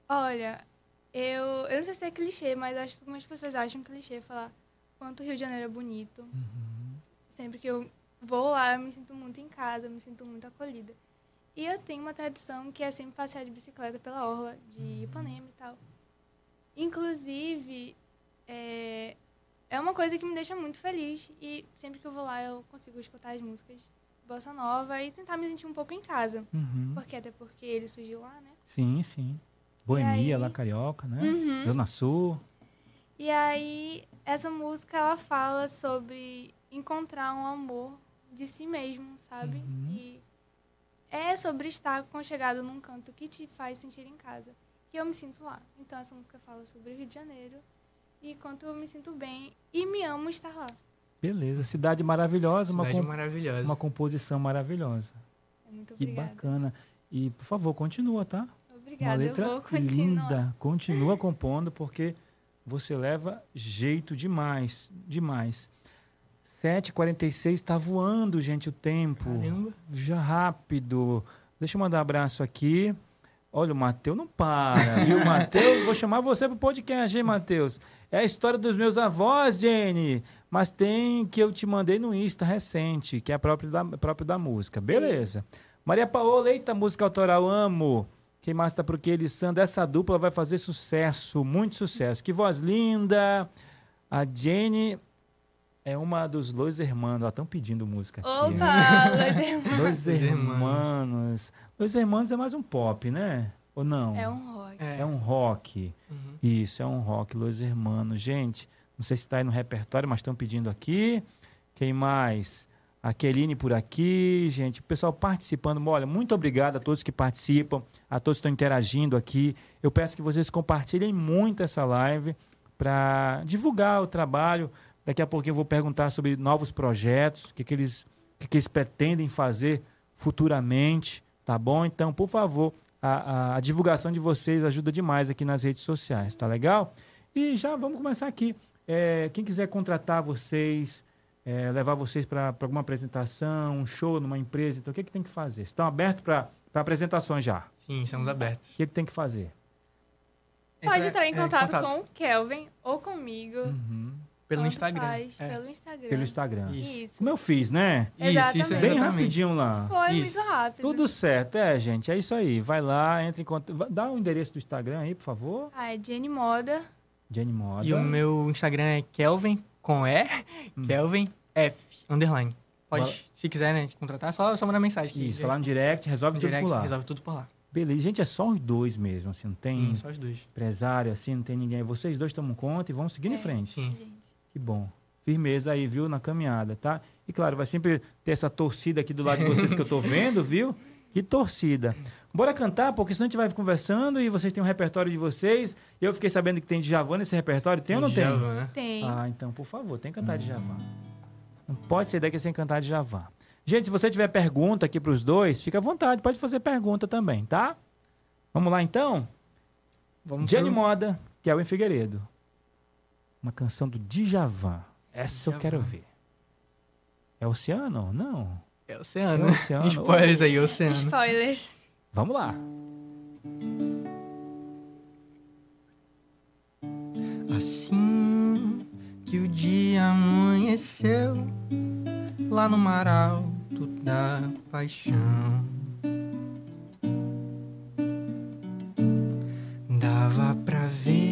C: Olha, eu, eu não sei se é clichê, mas acho que algumas pessoas acham clichê falar quanto o Rio de Janeiro é bonito.
B: Uhum.
C: Sempre que eu vou lá, eu me sinto muito em casa, eu me sinto muito acolhida. E eu tenho uma tradição que é sempre passear de bicicleta pela orla de Ipanema e tal. Inclusive, é, é uma coisa que me deixa muito feliz. E sempre que eu vou lá, eu consigo escutar as músicas bossa nova e tentar me sentir um pouco em casa.
B: Uhum.
C: Porque até porque ele surgiu lá, né?
B: Sim, sim. Boemia,
C: aí-
B: lá carioca, né?
C: Uhum.
B: Zona Sul.
C: E aí, essa música, ela fala sobre encontrar um amor de si mesmo, sabe?
B: Uhum.
C: E é sobre estar aconchegado num canto que te faz sentir em casa. E eu me sinto lá. Então, essa música fala sobre o Rio de Janeiro e quanto eu me sinto bem e me amo estar lá.
B: Beleza. Cidade maravilhosa, uma,
A: Cidade
B: com-
A: maravilhosa.
B: uma composição maravilhosa.
C: É muito
B: Que
C: obrigada.
B: bacana. E, por favor, continua, tá? Uma
C: Obrigada, eu
B: letra
C: vou continuar.
B: linda. Continua compondo, porque você leva jeito demais, demais. 7h46, tá voando, gente, o tempo.
A: Caramba.
B: Já rápido. Deixa eu mandar um abraço aqui. Olha, o Matheus não para, viu, (laughs) Matheus? Vou chamar você pro podcast, hein, Matheus? É a história dos meus avós, Jenny. Mas tem que eu te mandei no Insta recente, que é próprio da, próprio da música. Beleza. Maria Paola, eita, música autoral, amo. Quem mais tá por aqui? Elisandra, essa dupla vai fazer sucesso, muito sucesso. Que voz linda. A Jenny é uma dos Los Hermanos. Estão pedindo música aqui.
C: Opa, Los Hermanos.
B: Dois
A: Los Hermanos.
B: Dois Hermanos é mais um pop, né? Ou não?
C: É um rock.
A: É.
B: É um rock.
A: Uhum.
B: Isso, é um rock, Los Hermanos. Gente, não sei se está aí no repertório, mas estão pedindo aqui. Quem mais? A Keline por aqui, gente. O pessoal participando. Olha, muito obrigado a todos que participam, a todos que estão interagindo aqui. Eu peço que vocês compartilhem muito essa live para divulgar o trabalho. Daqui a pouquinho eu vou perguntar sobre novos projetos, o que, que, eles, o que, que eles pretendem fazer futuramente, tá bom? Então, por favor, a, a- a divulgação de vocês ajuda demais aqui nas redes sociais, tá legal? E já vamos começar aqui. É, quem quiser contratar vocês, é, levar vocês para alguma apresentação, um show numa empresa, então o que, que tem que fazer? Estão abertos para apresentações já?
A: Sim, estamos abertos.
B: O que, que tem que fazer?
C: Pode
A: Entra-
C: entrar em
A: é,
C: contato, com o Kelvin ou comigo.
B: Uhum.
A: Pelo Instagram.
C: faz,
A: É.
C: Pelo Instagram.
B: Pelo Instagram.
A: Isso.
C: Isso.
B: Como eu fiz, né?
A: Isso, isso.
B: Bem rapidinho lá.
C: Foi
A: Isso.
C: muito rápido.
B: Tudo certo, é, gente. É isso aí. Vai lá, entra em contato. Dá o endereço do Instagram aí, por favor.
C: Ah, é Jenny Moda.
B: Jenny Moda.
A: E o meu Instagram é Kelvin, com E,
B: Hum.
A: Kelvin F, underline. Pode,
B: Fala-
A: se quiser, né, contratar, é só, só mandar mensagem. que
B: Isso, falar no direct, resolve
A: direct,
B: tudo por lá.
A: resolve tudo por lá.
B: Beleza, gente, é só os dois mesmo, assim, não tem
A: Sim, só os dois.
B: empresário, assim, não tem ninguém. Vocês dois tomam conta e vão seguindo em
C: É.
B: frente.
A: Sim.
C: Gente.
B: Que bom. Firmeza aí, viu, na caminhada, tá? E claro, vai sempre ter essa torcida aqui do lado de vocês que eu tô vendo, viu? Que torcida. Bora cantar, porque senão a gente vai conversando e vocês têm um repertório de vocês. E eu fiquei sabendo que tem Djavan nesse repertório. Tem ou não tem?
A: Djavan, né?
C: Tem.
B: Ah, então, por favor, tem que cantar de Javan. Não pode sair daqui sem cantar de Javan. Gente, se você tiver pergunta aqui para os dois, fica à vontade, pode fazer pergunta também, tá? Vamos lá então?
A: Vamos
B: Jenny
A: pro-
B: Moda, Kelvin Figueiredo. Uma canção do Djavan. Essa eu
A: Djavan.
B: quero ver. É Oceano? Não.
A: É oceano.
B: É oceano.
A: Spoilers aí, oceano.
C: Spoilers.
B: Vamos lá.
A: Assim que o dia amanheceu lá no mar alto da paixão. Dava pra ver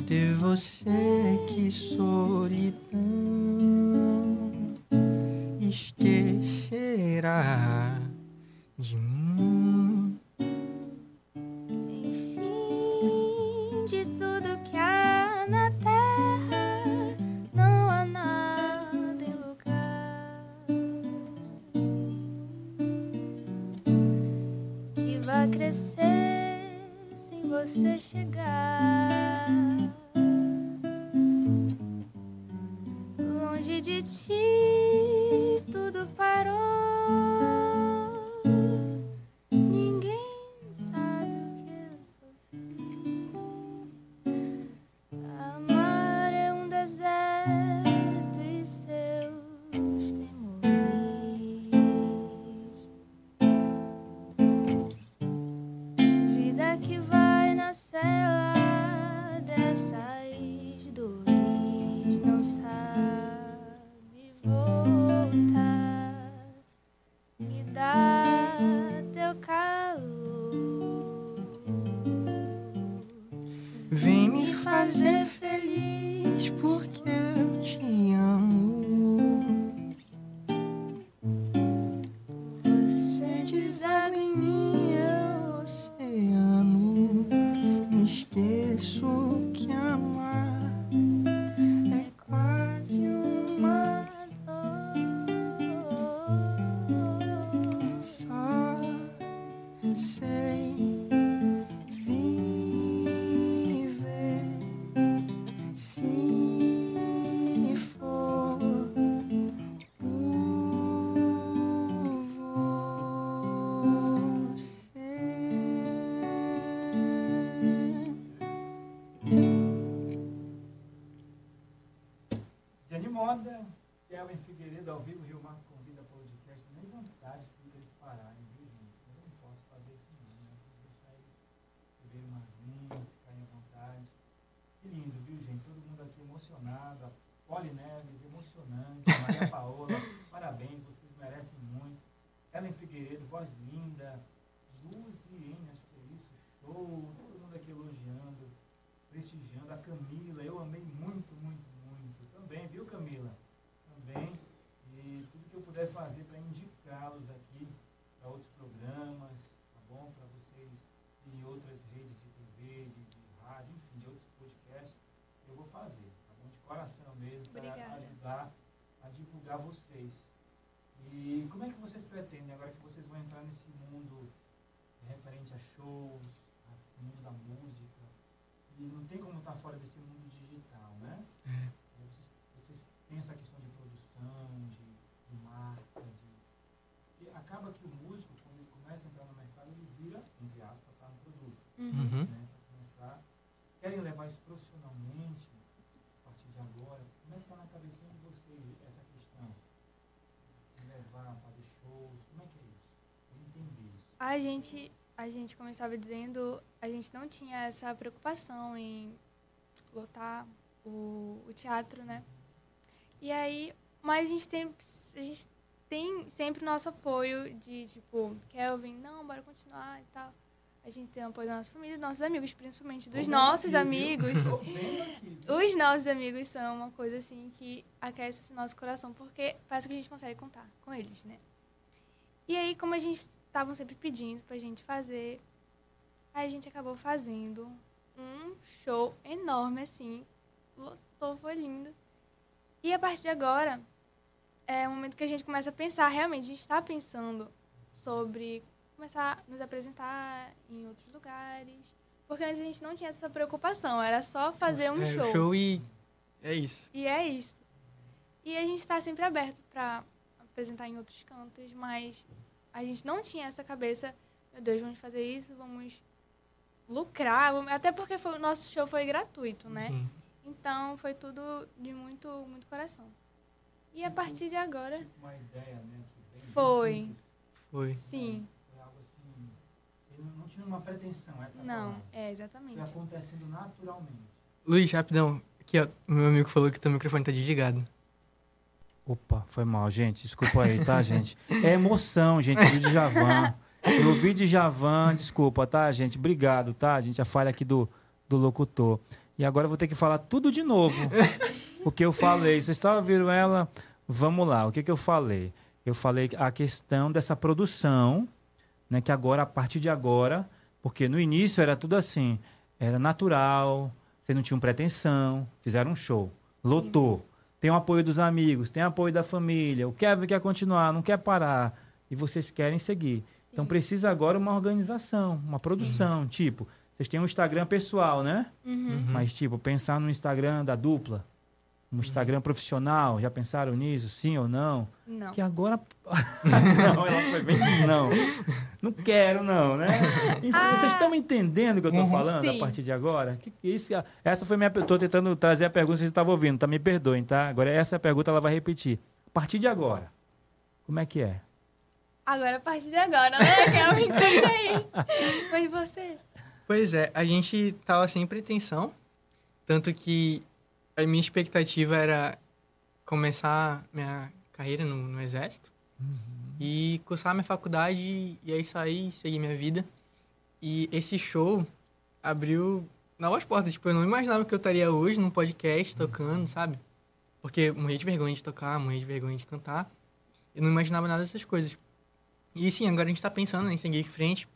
A: Cadê você que solidão esquecerá de mim?
C: Enfim, de tudo que há na terra, não há nada em lugar que vá crescer sem você chegar. eu
A: puder fazer
B: para indicá-los aqui para outros programas, tá bom? Para vocês em outras redes de TV, de, de, rádio, enfim, de outros podcasts, eu vou fazer, tá bom? De coração mesmo, para ajudar a divulgar vocês. E como é que vocês pretendem, agora que vocês vão entrar nesse mundo referente a shows, a mundo da música, e não tem como estar fora desse A
C: gente, a gente, como eu estava dizendo, a gente não tinha essa preocupação em lotar o, o teatro, né? E aí, mas a gente tem, a gente tem sempre o nosso apoio de, tipo, Kelvin, não, bora continuar e tal. A gente tem o apoio da nossa família, dos nossos amigos, principalmente dos
B: Tô
C: nossos
B: aqui,
C: amigos. (laughs) Os nossos amigos são uma coisa assim que aquece esse nosso coração, porque parece que a gente consegue contar com eles, né? E aí, como a gente estavam sempre pedindo pra gente fazer, aí a gente acabou fazendo um show enorme, assim, lotou, foi lindo. E a partir de agora, é o momento que a gente começa a pensar, realmente, a gente está pensando sobre começar a nos apresentar em outros lugares. Porque antes a gente não tinha essa preocupação, era só fazer um
A: é,
C: show.
A: o show e é isso.
C: E é isso. E a gente está sempre aberto para apresentar em outros cantos, mas a gente não tinha essa cabeça, meu Deus, vamos fazer isso, vamos lucrar, vamos- até porque foi- o nosso show foi gratuito, né?
A: Sim.
C: Então foi tudo de muito, muito coração. E a
B: Tipo-
C: partir de agora,
B: Tipo uma ideia, né?
C: Foi.
A: Foi.
C: sim.
B: Foi algo assim. Não, não tinha uma pretensão, essa é a
C: Não,
B: palavra.
C: é
B: Foi
C: exatamente.
B: acontecendo naturalmente.
A: Luiz, rapidão. Aqui, ó. O meu amigo falou que teu microfone tá desligado.
B: Opa, foi mal, gente. Desculpa aí, tá, gente? É emoção, gente, do Djavan. Eu ouvi Djavan, desculpa, tá, gente? Obrigado, tá, gente? A falha aqui do, do locutor. E agora eu vou ter que falar tudo de novo. o que eu falei. Vocês estavam ouvindo ela? Vamos lá, o que, que eu falei? Eu falei a questão dessa produção, né? Que agora, a partir de agora, porque no início era tudo assim, era natural, você não tinha pretensão, fizeram um show, lotou. Tem o apoio dos amigos, tem o apoio da família. O Kevin quer continuar, não quer parar. E vocês querem seguir. Então
C: Sim.
B: precisa agora uma organização, uma produção. Tipo, vocês têm um Instagram pessoal, né?
C: Uhum.
A: Uhum.
B: Mas, tipo, pensar no Instagram da dupla. Um Instagram profissional. Já pensaram nisso? Sim ou não?
C: Não.
B: Que agora. (laughs) não, ela foi bem. Não. Não quero, não, né? (laughs) Enfim,
C: Ah.
B: Vocês estão entendendo o que eu estou
A: Uhum.
B: falando a
C: Sim.
B: partir de agora? Que, que isso, essa foi minha. Estou tentando trazer a pergunta, vocês estavam ouvindo, tá? Me perdoem, tá? Agora, essa pergunta ela vai repetir. A partir de agora, como é que é?
C: Agora, a partir de agora, né, Kelvin? Conta aí. Foi você.
A: Pois é, a gente tava sem pretensão. Tanto que a minha expectativa era começar minha carreira no, no Exército e cursar minha faculdade e aí, seguir minha vida. E esse show abriu novas portas. Tipo, eu não imaginava que eu estaria hoje num podcast tocando, sabe? Porque eu morria de vergonha de tocar, morria de vergonha de cantar. Eu não imaginava nada dessas coisas. E sim, agora a gente tá pensando em seguir em frente,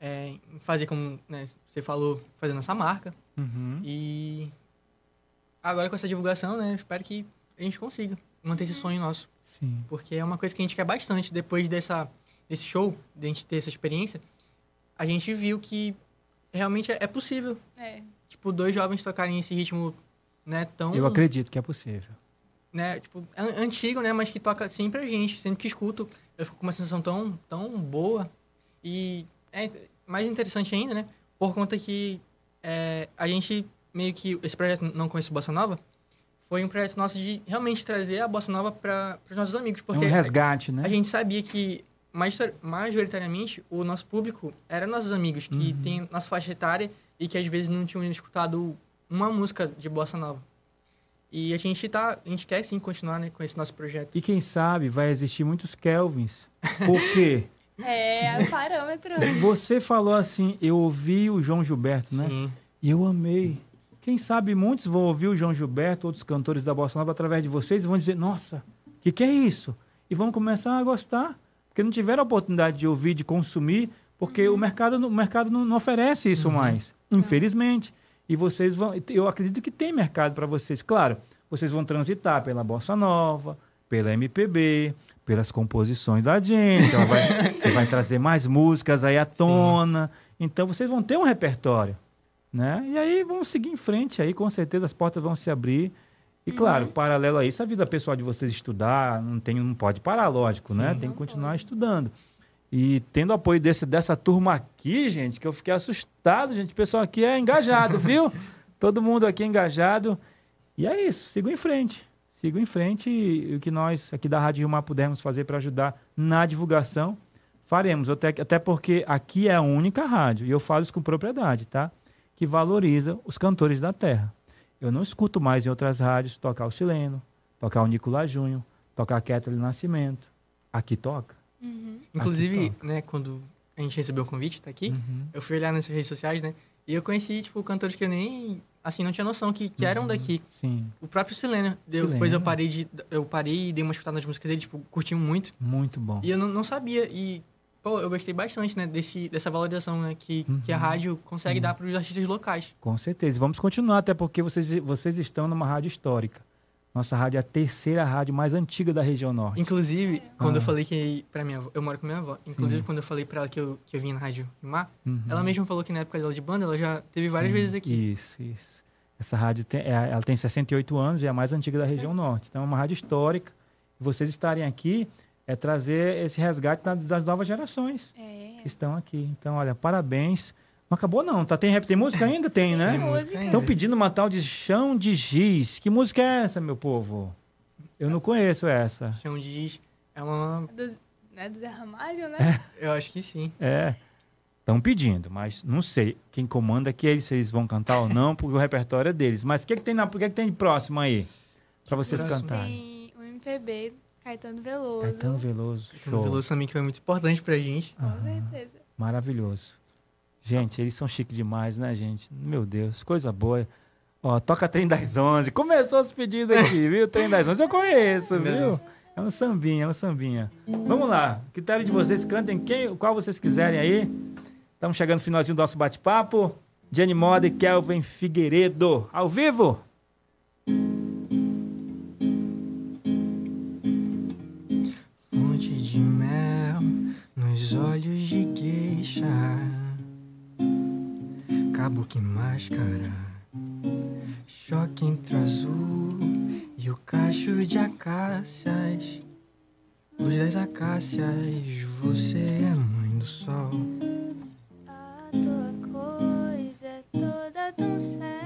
A: é, em fazer como né, você falou, fazer nossa marca.
B: Uhum.
A: E agora com essa divulgação, né, espero que a gente consiga manter esse sonho nosso.
B: Sim.
A: Porque é uma coisa que a gente quer bastante. Depois dessa, desse show, de a gente ter essa experiência, a gente viu que realmente é, é possível.
C: É.
A: Tipo, dois jovens tocarem esse ritmo, né, tão...
B: Eu acredito que é possível.
A: Né, tipo, an- antigo, né, mas que toca sempre a gente. Sempre que escuto, eu fico com uma sensação tão, tão boa. E é mais interessante ainda, né, por conta que é, a gente meio que... Esse projeto Não Conheço Bossa Nova foi um projeto nosso de realmente trazer a Bossa Nova para os nossos amigos. Porque
B: é um resgate, né?
A: a gente sabia que major- majoritariamente o nosso público era nossos amigos que
B: Uhum.
A: tem nossa faixa etária e que às vezes não tinham escutado uma música de bossa nova. E a gente tá, a gente quer sim continuar né, com esse nosso projeto.
B: E quem sabe vai existir muitos Kelvins. Por quê? (laughs)
C: É, o parâmetro.
B: Você falou assim, eu ouvi o João Gilberto, né?
A: Sim.
B: E eu amei. Quem sabe muitos vão ouvir o João Gilberto, outros cantores da Bossa Nova através de vocês e vão dizer, nossa, o que, que é isso? E vão começar a gostar. Porque não tiveram a oportunidade de ouvir, de consumir, porque o mercado, não- o mercado não, não oferece isso mais, infelizmente. E vocês vão. Eu acredito que tem mercado para vocês. Claro, vocês vão transitar pela bossa nova, pela MPB, pelas composições da gente. Ela vai, (laughs) vai trazer mais músicas aí à tona. Então vocês vão ter um repertório, né? E aí vamos seguir em frente aí, com certeza as portas vão se abrir. E claro, paralelo a isso, a vida pessoal de vocês estudar, não tem, não pode parar, lógico, né? Tem que continuar estudando. E tendo apoio desse, dessa turma aqui, gente, que eu fiquei assustado, gente. O pessoal aqui é engajado, viu? (laughs) Todo mundo aqui é engajado. E é isso, sigo em frente. Sigo em frente e, e o que nós aqui da Rádio Rio Mar pudermos fazer para ajudar na divulgação, faremos. Até, até porque aqui é a única rádio, e eu falo isso com propriedade, tá? Que valoriza os cantores da terra. Eu não escuto mais em outras rádios tocar o Sileno, tocar o Nicolás Júnior, tocar a Kathleen Nascimento. Aqui toca.
C: Uhum.
A: Inclusive,
B: toca.
A: né, quando a gente recebeu o convite, tá aqui,
B: Uhum.
A: eu fui olhar nas redes sociais, né? E eu conheci, tipo, cantores que eu nem, assim, não tinha noção que, que eram daqui.
B: Sim,
A: O próprio Sileno. Depois eu parei de... Eu parei e dei uma escutada nas músicas dele, tipo, curti muito.
B: muito bom.
A: E eu não, não sabia. E, pô, eu gostei bastante, né? Desse, dessa valorização, né? Que, que a
B: Uhum.
A: rádio consegue
B: Sim.
A: dar para os artistas locais.
B: Com certeza. Vamos continuar, até porque vocês, vocês estão numa rádio histórica. Nossa rádio é a terceira rádio mais antiga da região norte.
A: Inclusive, quando
B: Ah.
A: eu falei que pra minha avó, eu moro com minha avó. Inclusive,
B: Sim.
A: quando eu falei pra ela que eu, que eu vim na Rádio Rimar,
B: Uhum.
A: ela mesma falou que na época dela de banda, ela já teve várias
B: Sim,
A: vezes aqui.
B: Isso, isso. Essa rádio tem, é- ela tem 68 anos e é a mais antiga da região norte. Então é uma rádio histórica. Vocês estarem aqui é trazer esse resgate da- das novas gerações
C: É.
B: que estão aqui. Então, olha, parabéns. Não acabou não, tá? Tem, tem música ainda? Tem,
C: Tem
B: né?
C: música.
A: ainda.
B: Estão pedindo uma tal de chão de giz. Que música é essa, meu povo? Eu não conheço essa.
A: Chão de Giz é uma...
C: Do, né, do Zé Ramalho, né?
A: Eu acho que sim.
B: É. Estão pedindo, mas não sei quem comanda que eles, se eles vão cantar ou não, porque o repertório é deles. Mas o que, que tem na, o que, que tem de próximo aí? Pra vocês
A: Próximo.
B: cantarem.
C: Tem o MPB, Caetano Veloso.
B: Caetano Veloso,
A: O
B: show.
A: Veloso também que foi muito importante pra gente.
C: Com certeza.
B: Maravilhoso. Gente, eles são chiques demais, né, gente? Meu Deus, coisa boa. Ó, toca Trem das Onze. Começou os pedidos aqui, (laughs) viu? Trem das Onze eu conheço, viu? É um sambinha, é um sambinha. Vamos lá. Critério de vocês, cantem quem, qual vocês quiserem aí. Estamos chegando no finalzinho do nosso bate-papo. Jenny Moda e Kelvin Figueiredo. Ao vivo?
A: Nos olhos de gueixa. Cabo que máscara. Choque entre o azul e o cacho de acácias. Luz das acácias, você é mãe do sol.
C: A tua coisa é toda tão certa,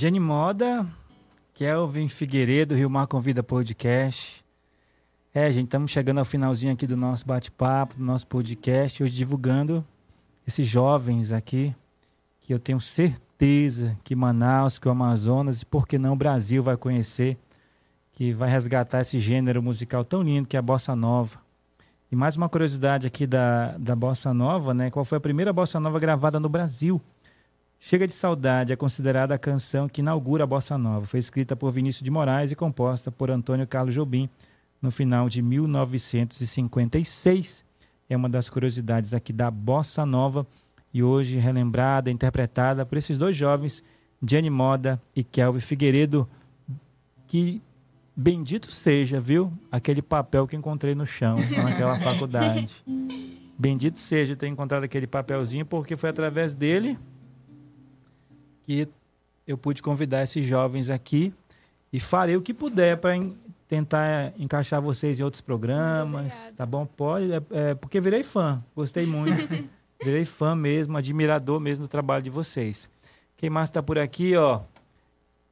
B: Jenny Moda, Kelvin Figueiredo, Rio Mar Convida Podcast. É, gente, estamos chegando ao finalzinho aqui do nosso bate-papo, do nosso podcast, hoje divulgando esses jovens aqui, que eu tenho certeza que Manaus, que o Amazonas e por que não o Brasil vai conhecer, que vai resgatar esse gênero musical tão lindo que é a Bossa Nova. E mais uma curiosidade aqui da, da Bossa Nova, né? Qual foi a primeira Bossa Nova gravada no Brasil? Chega de Saudade é considerada a canção que inaugura a Bossa Nova. Foi escrita por Vinícius de Moraes e composta por Antônio Carlos Jobim no final de 1956. É uma das curiosidades aqui da Bossa Nova e hoje relembrada, interpretada por esses dois jovens, Jenny Moda e Kelvin Figueiredo, que bendito seja, viu? Aquele papel que encontrei no chão (laughs) naquela faculdade. Bendito seja ter encontrado aquele papelzinho, porque foi através dele que eu pude convidar esses jovens aqui e farei o que puder para tentar encaixar vocês em outros programas, tá bom? Pode, é, é, porque virei fã, gostei muito, (laughs) virei fã mesmo, admirador mesmo do trabalho de vocês. Quem mais está por aqui, ó?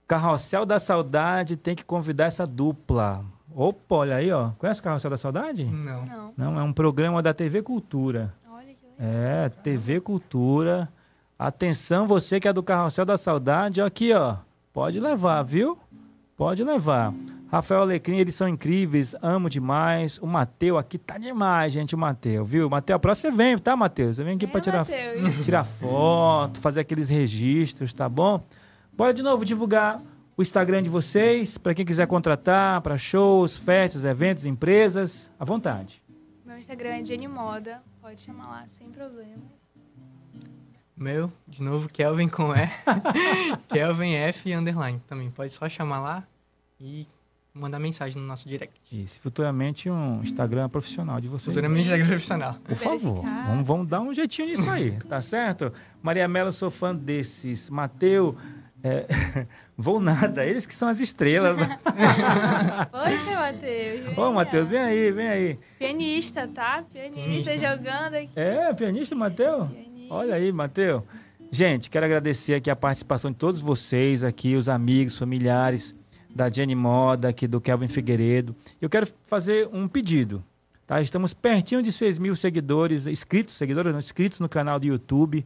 B: Carrossel da Saudade tem que convidar essa dupla. Opa, olha aí, ó. Conhece o Carrossel da Saudade?
A: Não.
C: Não.
B: Não, é um programa da TV Cultura.
C: Olha que legal.
B: É, TV Cultura. Atenção, você que é do Carrossel da Saudade, aqui, ó. Pode levar, viu? Pode levar. Rafael Alecrim, eles são incríveis, amo demais. O Mateu aqui tá demais, gente, o Mateu, viu? Mateu, a próxima você vem, tá, Matheus? Você vem aqui
C: Vem,
B: pra tirar,
C: Mateus. (laughs)
B: tirar foto, fazer aqueles registros, tá bom? Bora de novo divulgar o Instagram de vocês, para quem quiser contratar, para shows, festas, eventos, empresas, à vontade.
C: Meu Instagram é Jenny Moda. Pode chamar lá sem problema.
A: Meu, de novo, Kelvin com E. (laughs) Kelvin F underline também. Pode só chamar lá e mandar mensagem no nosso direct.
B: Isso, futuramente um Instagram profissional de vocês.
A: Futuramente Instagram profissional.
B: Por favor, vamos, vamos dar um jeitinho nisso aí, tá certo? Maria Mello, sou fã desses. Mateu, é, (laughs) vou nada, eles que são as estrelas. (laughs)
C: Poxa, Matheus.
B: Ô, Matheus, vem aí, vem aí.
C: Pianista, tá? Pianista,
A: Pianista.
C: jogando aqui.
B: É, pianista, Mateu? Olha aí, Mateu. Gente, quero agradecer aqui a participação de todos vocês aqui, os amigos, familiares da Jenny Moda, aqui do Kelvin Figueiredo. Eu quero fazer um pedido, tá? Estamos pertinho de 6 mil seguidores, inscritos, seguidores não, inscritos no canal do YouTube,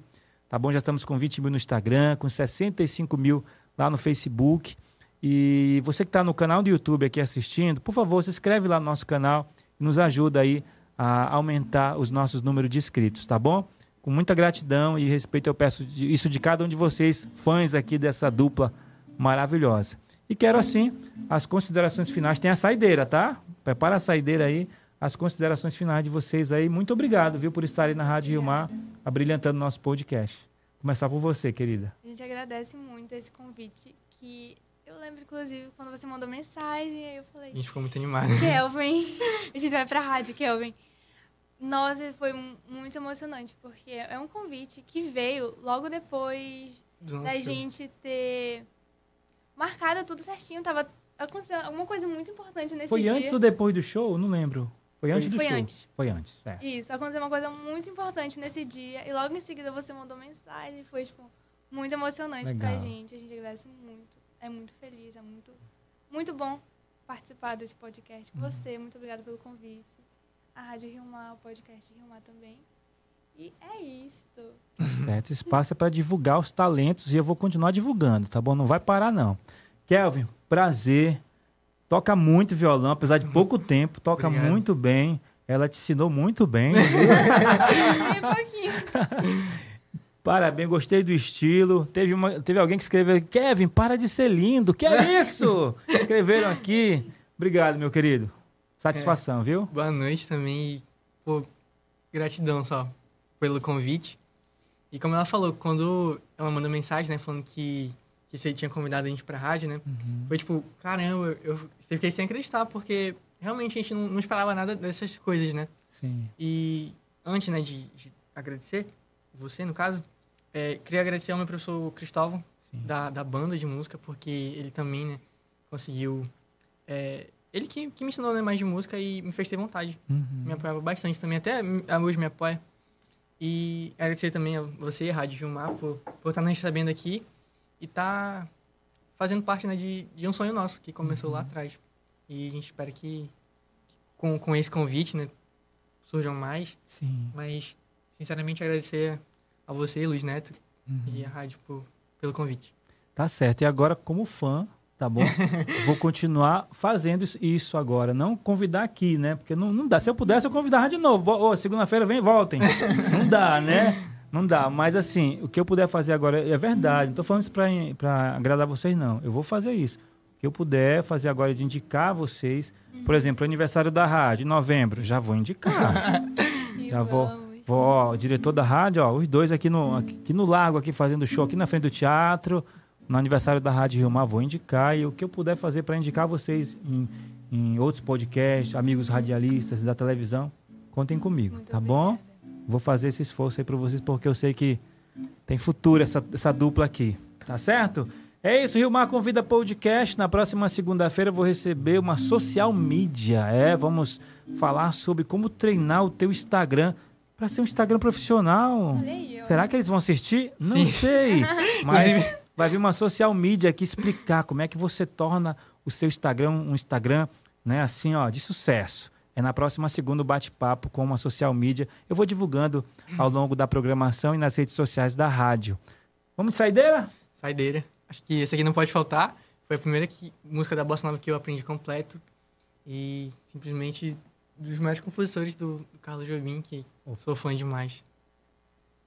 B: tá bom? Já estamos com 20 mil no Instagram, com 65 mil lá no Facebook. E você que está no canal do YouTube aqui assistindo, por favor, se inscreve lá no nosso canal e nos ajuda aí a aumentar os nossos números de inscritos, tá bom? Com muita gratidão e respeito eu peço isso de cada um de vocês, fãs aqui dessa dupla maravilhosa. E quero assim as considerações finais. Tem a saideira, tá? Prepara a saideira aí, as considerações finais de vocês aí. Muito obrigado, viu, por estarem na Rádio Rio Mar, abrilhantando nosso podcast. Começar por você, querida.
C: A gente agradece muito esse convite. Que eu lembro, inclusive, quando você mandou mensagem, aí eu falei,
A: A gente ficou muito animado.
C: Kelvin, (laughs) a gente vai pra rádio, Kelvin. Nossa, foi mu- muito emocionante, porque é um convite que veio logo depois
A: Do nosso
C: da gente ter marcado tudo certinho. Tava acontecendo alguma coisa muito importante nesse
B: Foi
C: dia.
B: antes ou depois do show? Não lembro. Foi antes do
C: Foi
B: show?
C: antes.
B: Foi antes, certo.
C: Isso, aconteceu uma coisa muito importante nesse dia. E logo em seguida você mandou mensagem. Foi, tipo, muito emocionante pra
B: Legal.
C: gente. A gente agradece muito. É muito feliz, é muito, muito bom participar desse podcast
B: Uhum.
C: com você. Muito obrigada pelo convite. A Rádio Rio Mar, o podcast Rio Mar também. E é isto.
B: Tá certo. Esse espaço é para divulgar os talentos e eu vou continuar divulgando, tá bom? Não vai parar, não. Kelvin, prazer. Toca muito violão, apesar de pouco tempo, toca
A: Obrigado.
B: muito bem. Ela te ensinou muito bem. (laughs) Parabéns, gostei do estilo. Teve, uma, teve alguém que escreveu: Kevin, para de ser lindo. Que é isso? Escreveram aqui. Obrigado, meu querido. Satisfação, é. viu?
A: Boa noite também. E, pô, gratidão só pelo convite. E como ela falou, quando ela mandou mensagem, né, falando que, que você tinha convidado a gente pra rádio, né? Uhum. Foi tipo, caramba, eu fiquei sem acreditar, porque realmente a gente não, não esperava nada dessas coisas, né?
B: Sim.
A: E antes, né, de, de agradecer, você, no caso, é, queria agradecer ao meu professor Cristóvão, da, da banda de música, porque ele também, né, conseguiu... É, ele que, que me ensinou né, mais de música e me fez ter vontade.
B: Uhum.
A: Me apoiava bastante também, até hoje me apoia. E agradecer também a você, Rádio Gilmar, por, por estar nos recebendo aqui e estar tá fazendo parte né, de, de um sonho nosso, que começou uhum. lá atrás. E a gente espera que, com, com esse convite, né, surjam mais.
B: Sim.
A: Mas, sinceramente, agradecer a você, Luiz Neto, uhum. e a rádio por, pelo convite.
B: Tá certo. E agora, como fã, tá bom? (laughs) Vou continuar fazendo isso agora. Não convidar aqui, né? Porque não, não dá. Se eu pudesse, eu convidava de novo. Oh, Segunda-feira vem voltem. (laughs) não dá, né? Não dá. Mas assim, o que eu puder fazer agora é verdade. Não tô falando isso para agradar vocês, não. Eu vou fazer isso. O que eu puder fazer agora é de indicar vocês. Por exemplo, aniversário da rádio, em novembro. Já vou indicar. (laughs) já vou. Vou, ó, o diretor da rádio, ó, os dois aqui no, aqui no lago, aqui fazendo show, aqui na frente do teatro no aniversário da Rádio Rio Mar, vou indicar e o que eu puder fazer para indicar vocês em, em, outros podcasts, amigos radialistas da televisão, contem comigo, Muito tá obrigada. bom? Vou fazer esse esforço aí para vocês porque eu sei que tem futuro essa, essa dupla aqui, tá certo? É isso, Rio Mar Convida Podcast. Na próxima segunda-feira eu vou receber uma social media. É, vamos falar sobre como treinar o teu Instagram para ser um Instagram profissional. Será que eles vão assistir? Não Sim. sei. (laughs) Mas vai vir uma social media aqui explicar como é que você torna o seu Instagram um Instagram, né, assim, ó, de sucesso. É na próxima segunda bate-papo com uma social media. Eu vou divulgando ao longo da programação e nas redes sociais da rádio. Vamos de saideira?
A: Saideira. Acho que esse aqui não pode faltar. Foi a primeira que, música da Bossa Nova que eu aprendi completo. E simplesmente dos melhores compositores do, do Carlos Jobim, que sou fã demais.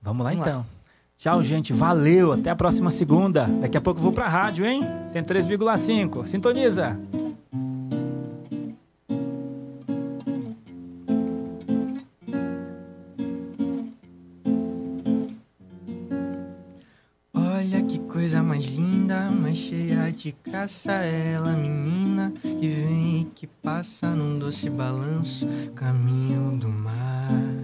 B: Vamos lá Vamos então. Lá. Tchau, gente. Valeu. Até a próxima segunda. Daqui a pouco eu vou pra rádio, hein? 103,5. Sintoniza.
A: Olha que coisa mais linda, mais cheia de graça. Ela, menina, que vem e que passa num doce balanço, caminho do mar.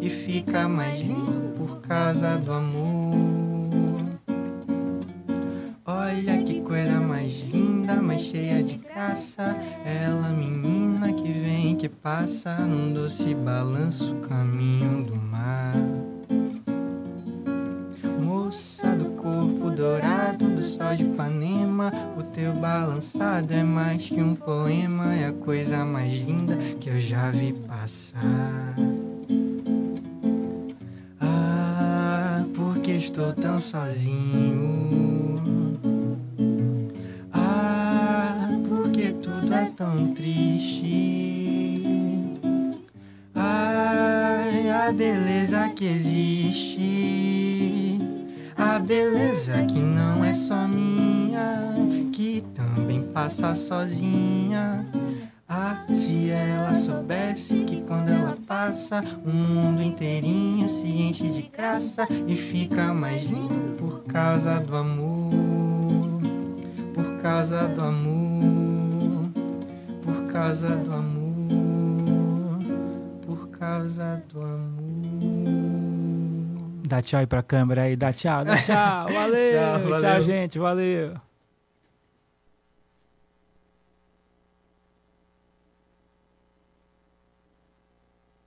A: e fica mais lindo por causa do amor. E fica mais lindo por causa do amor. Por causa do amor. Por causa do amor. Por causa do amor.
B: Dá tchau aí pra câmera aí, dá tchau, dá tchau, (laughs) valeu,
A: Tchau,
B: tchau,
A: valeu.
B: gente, valeu.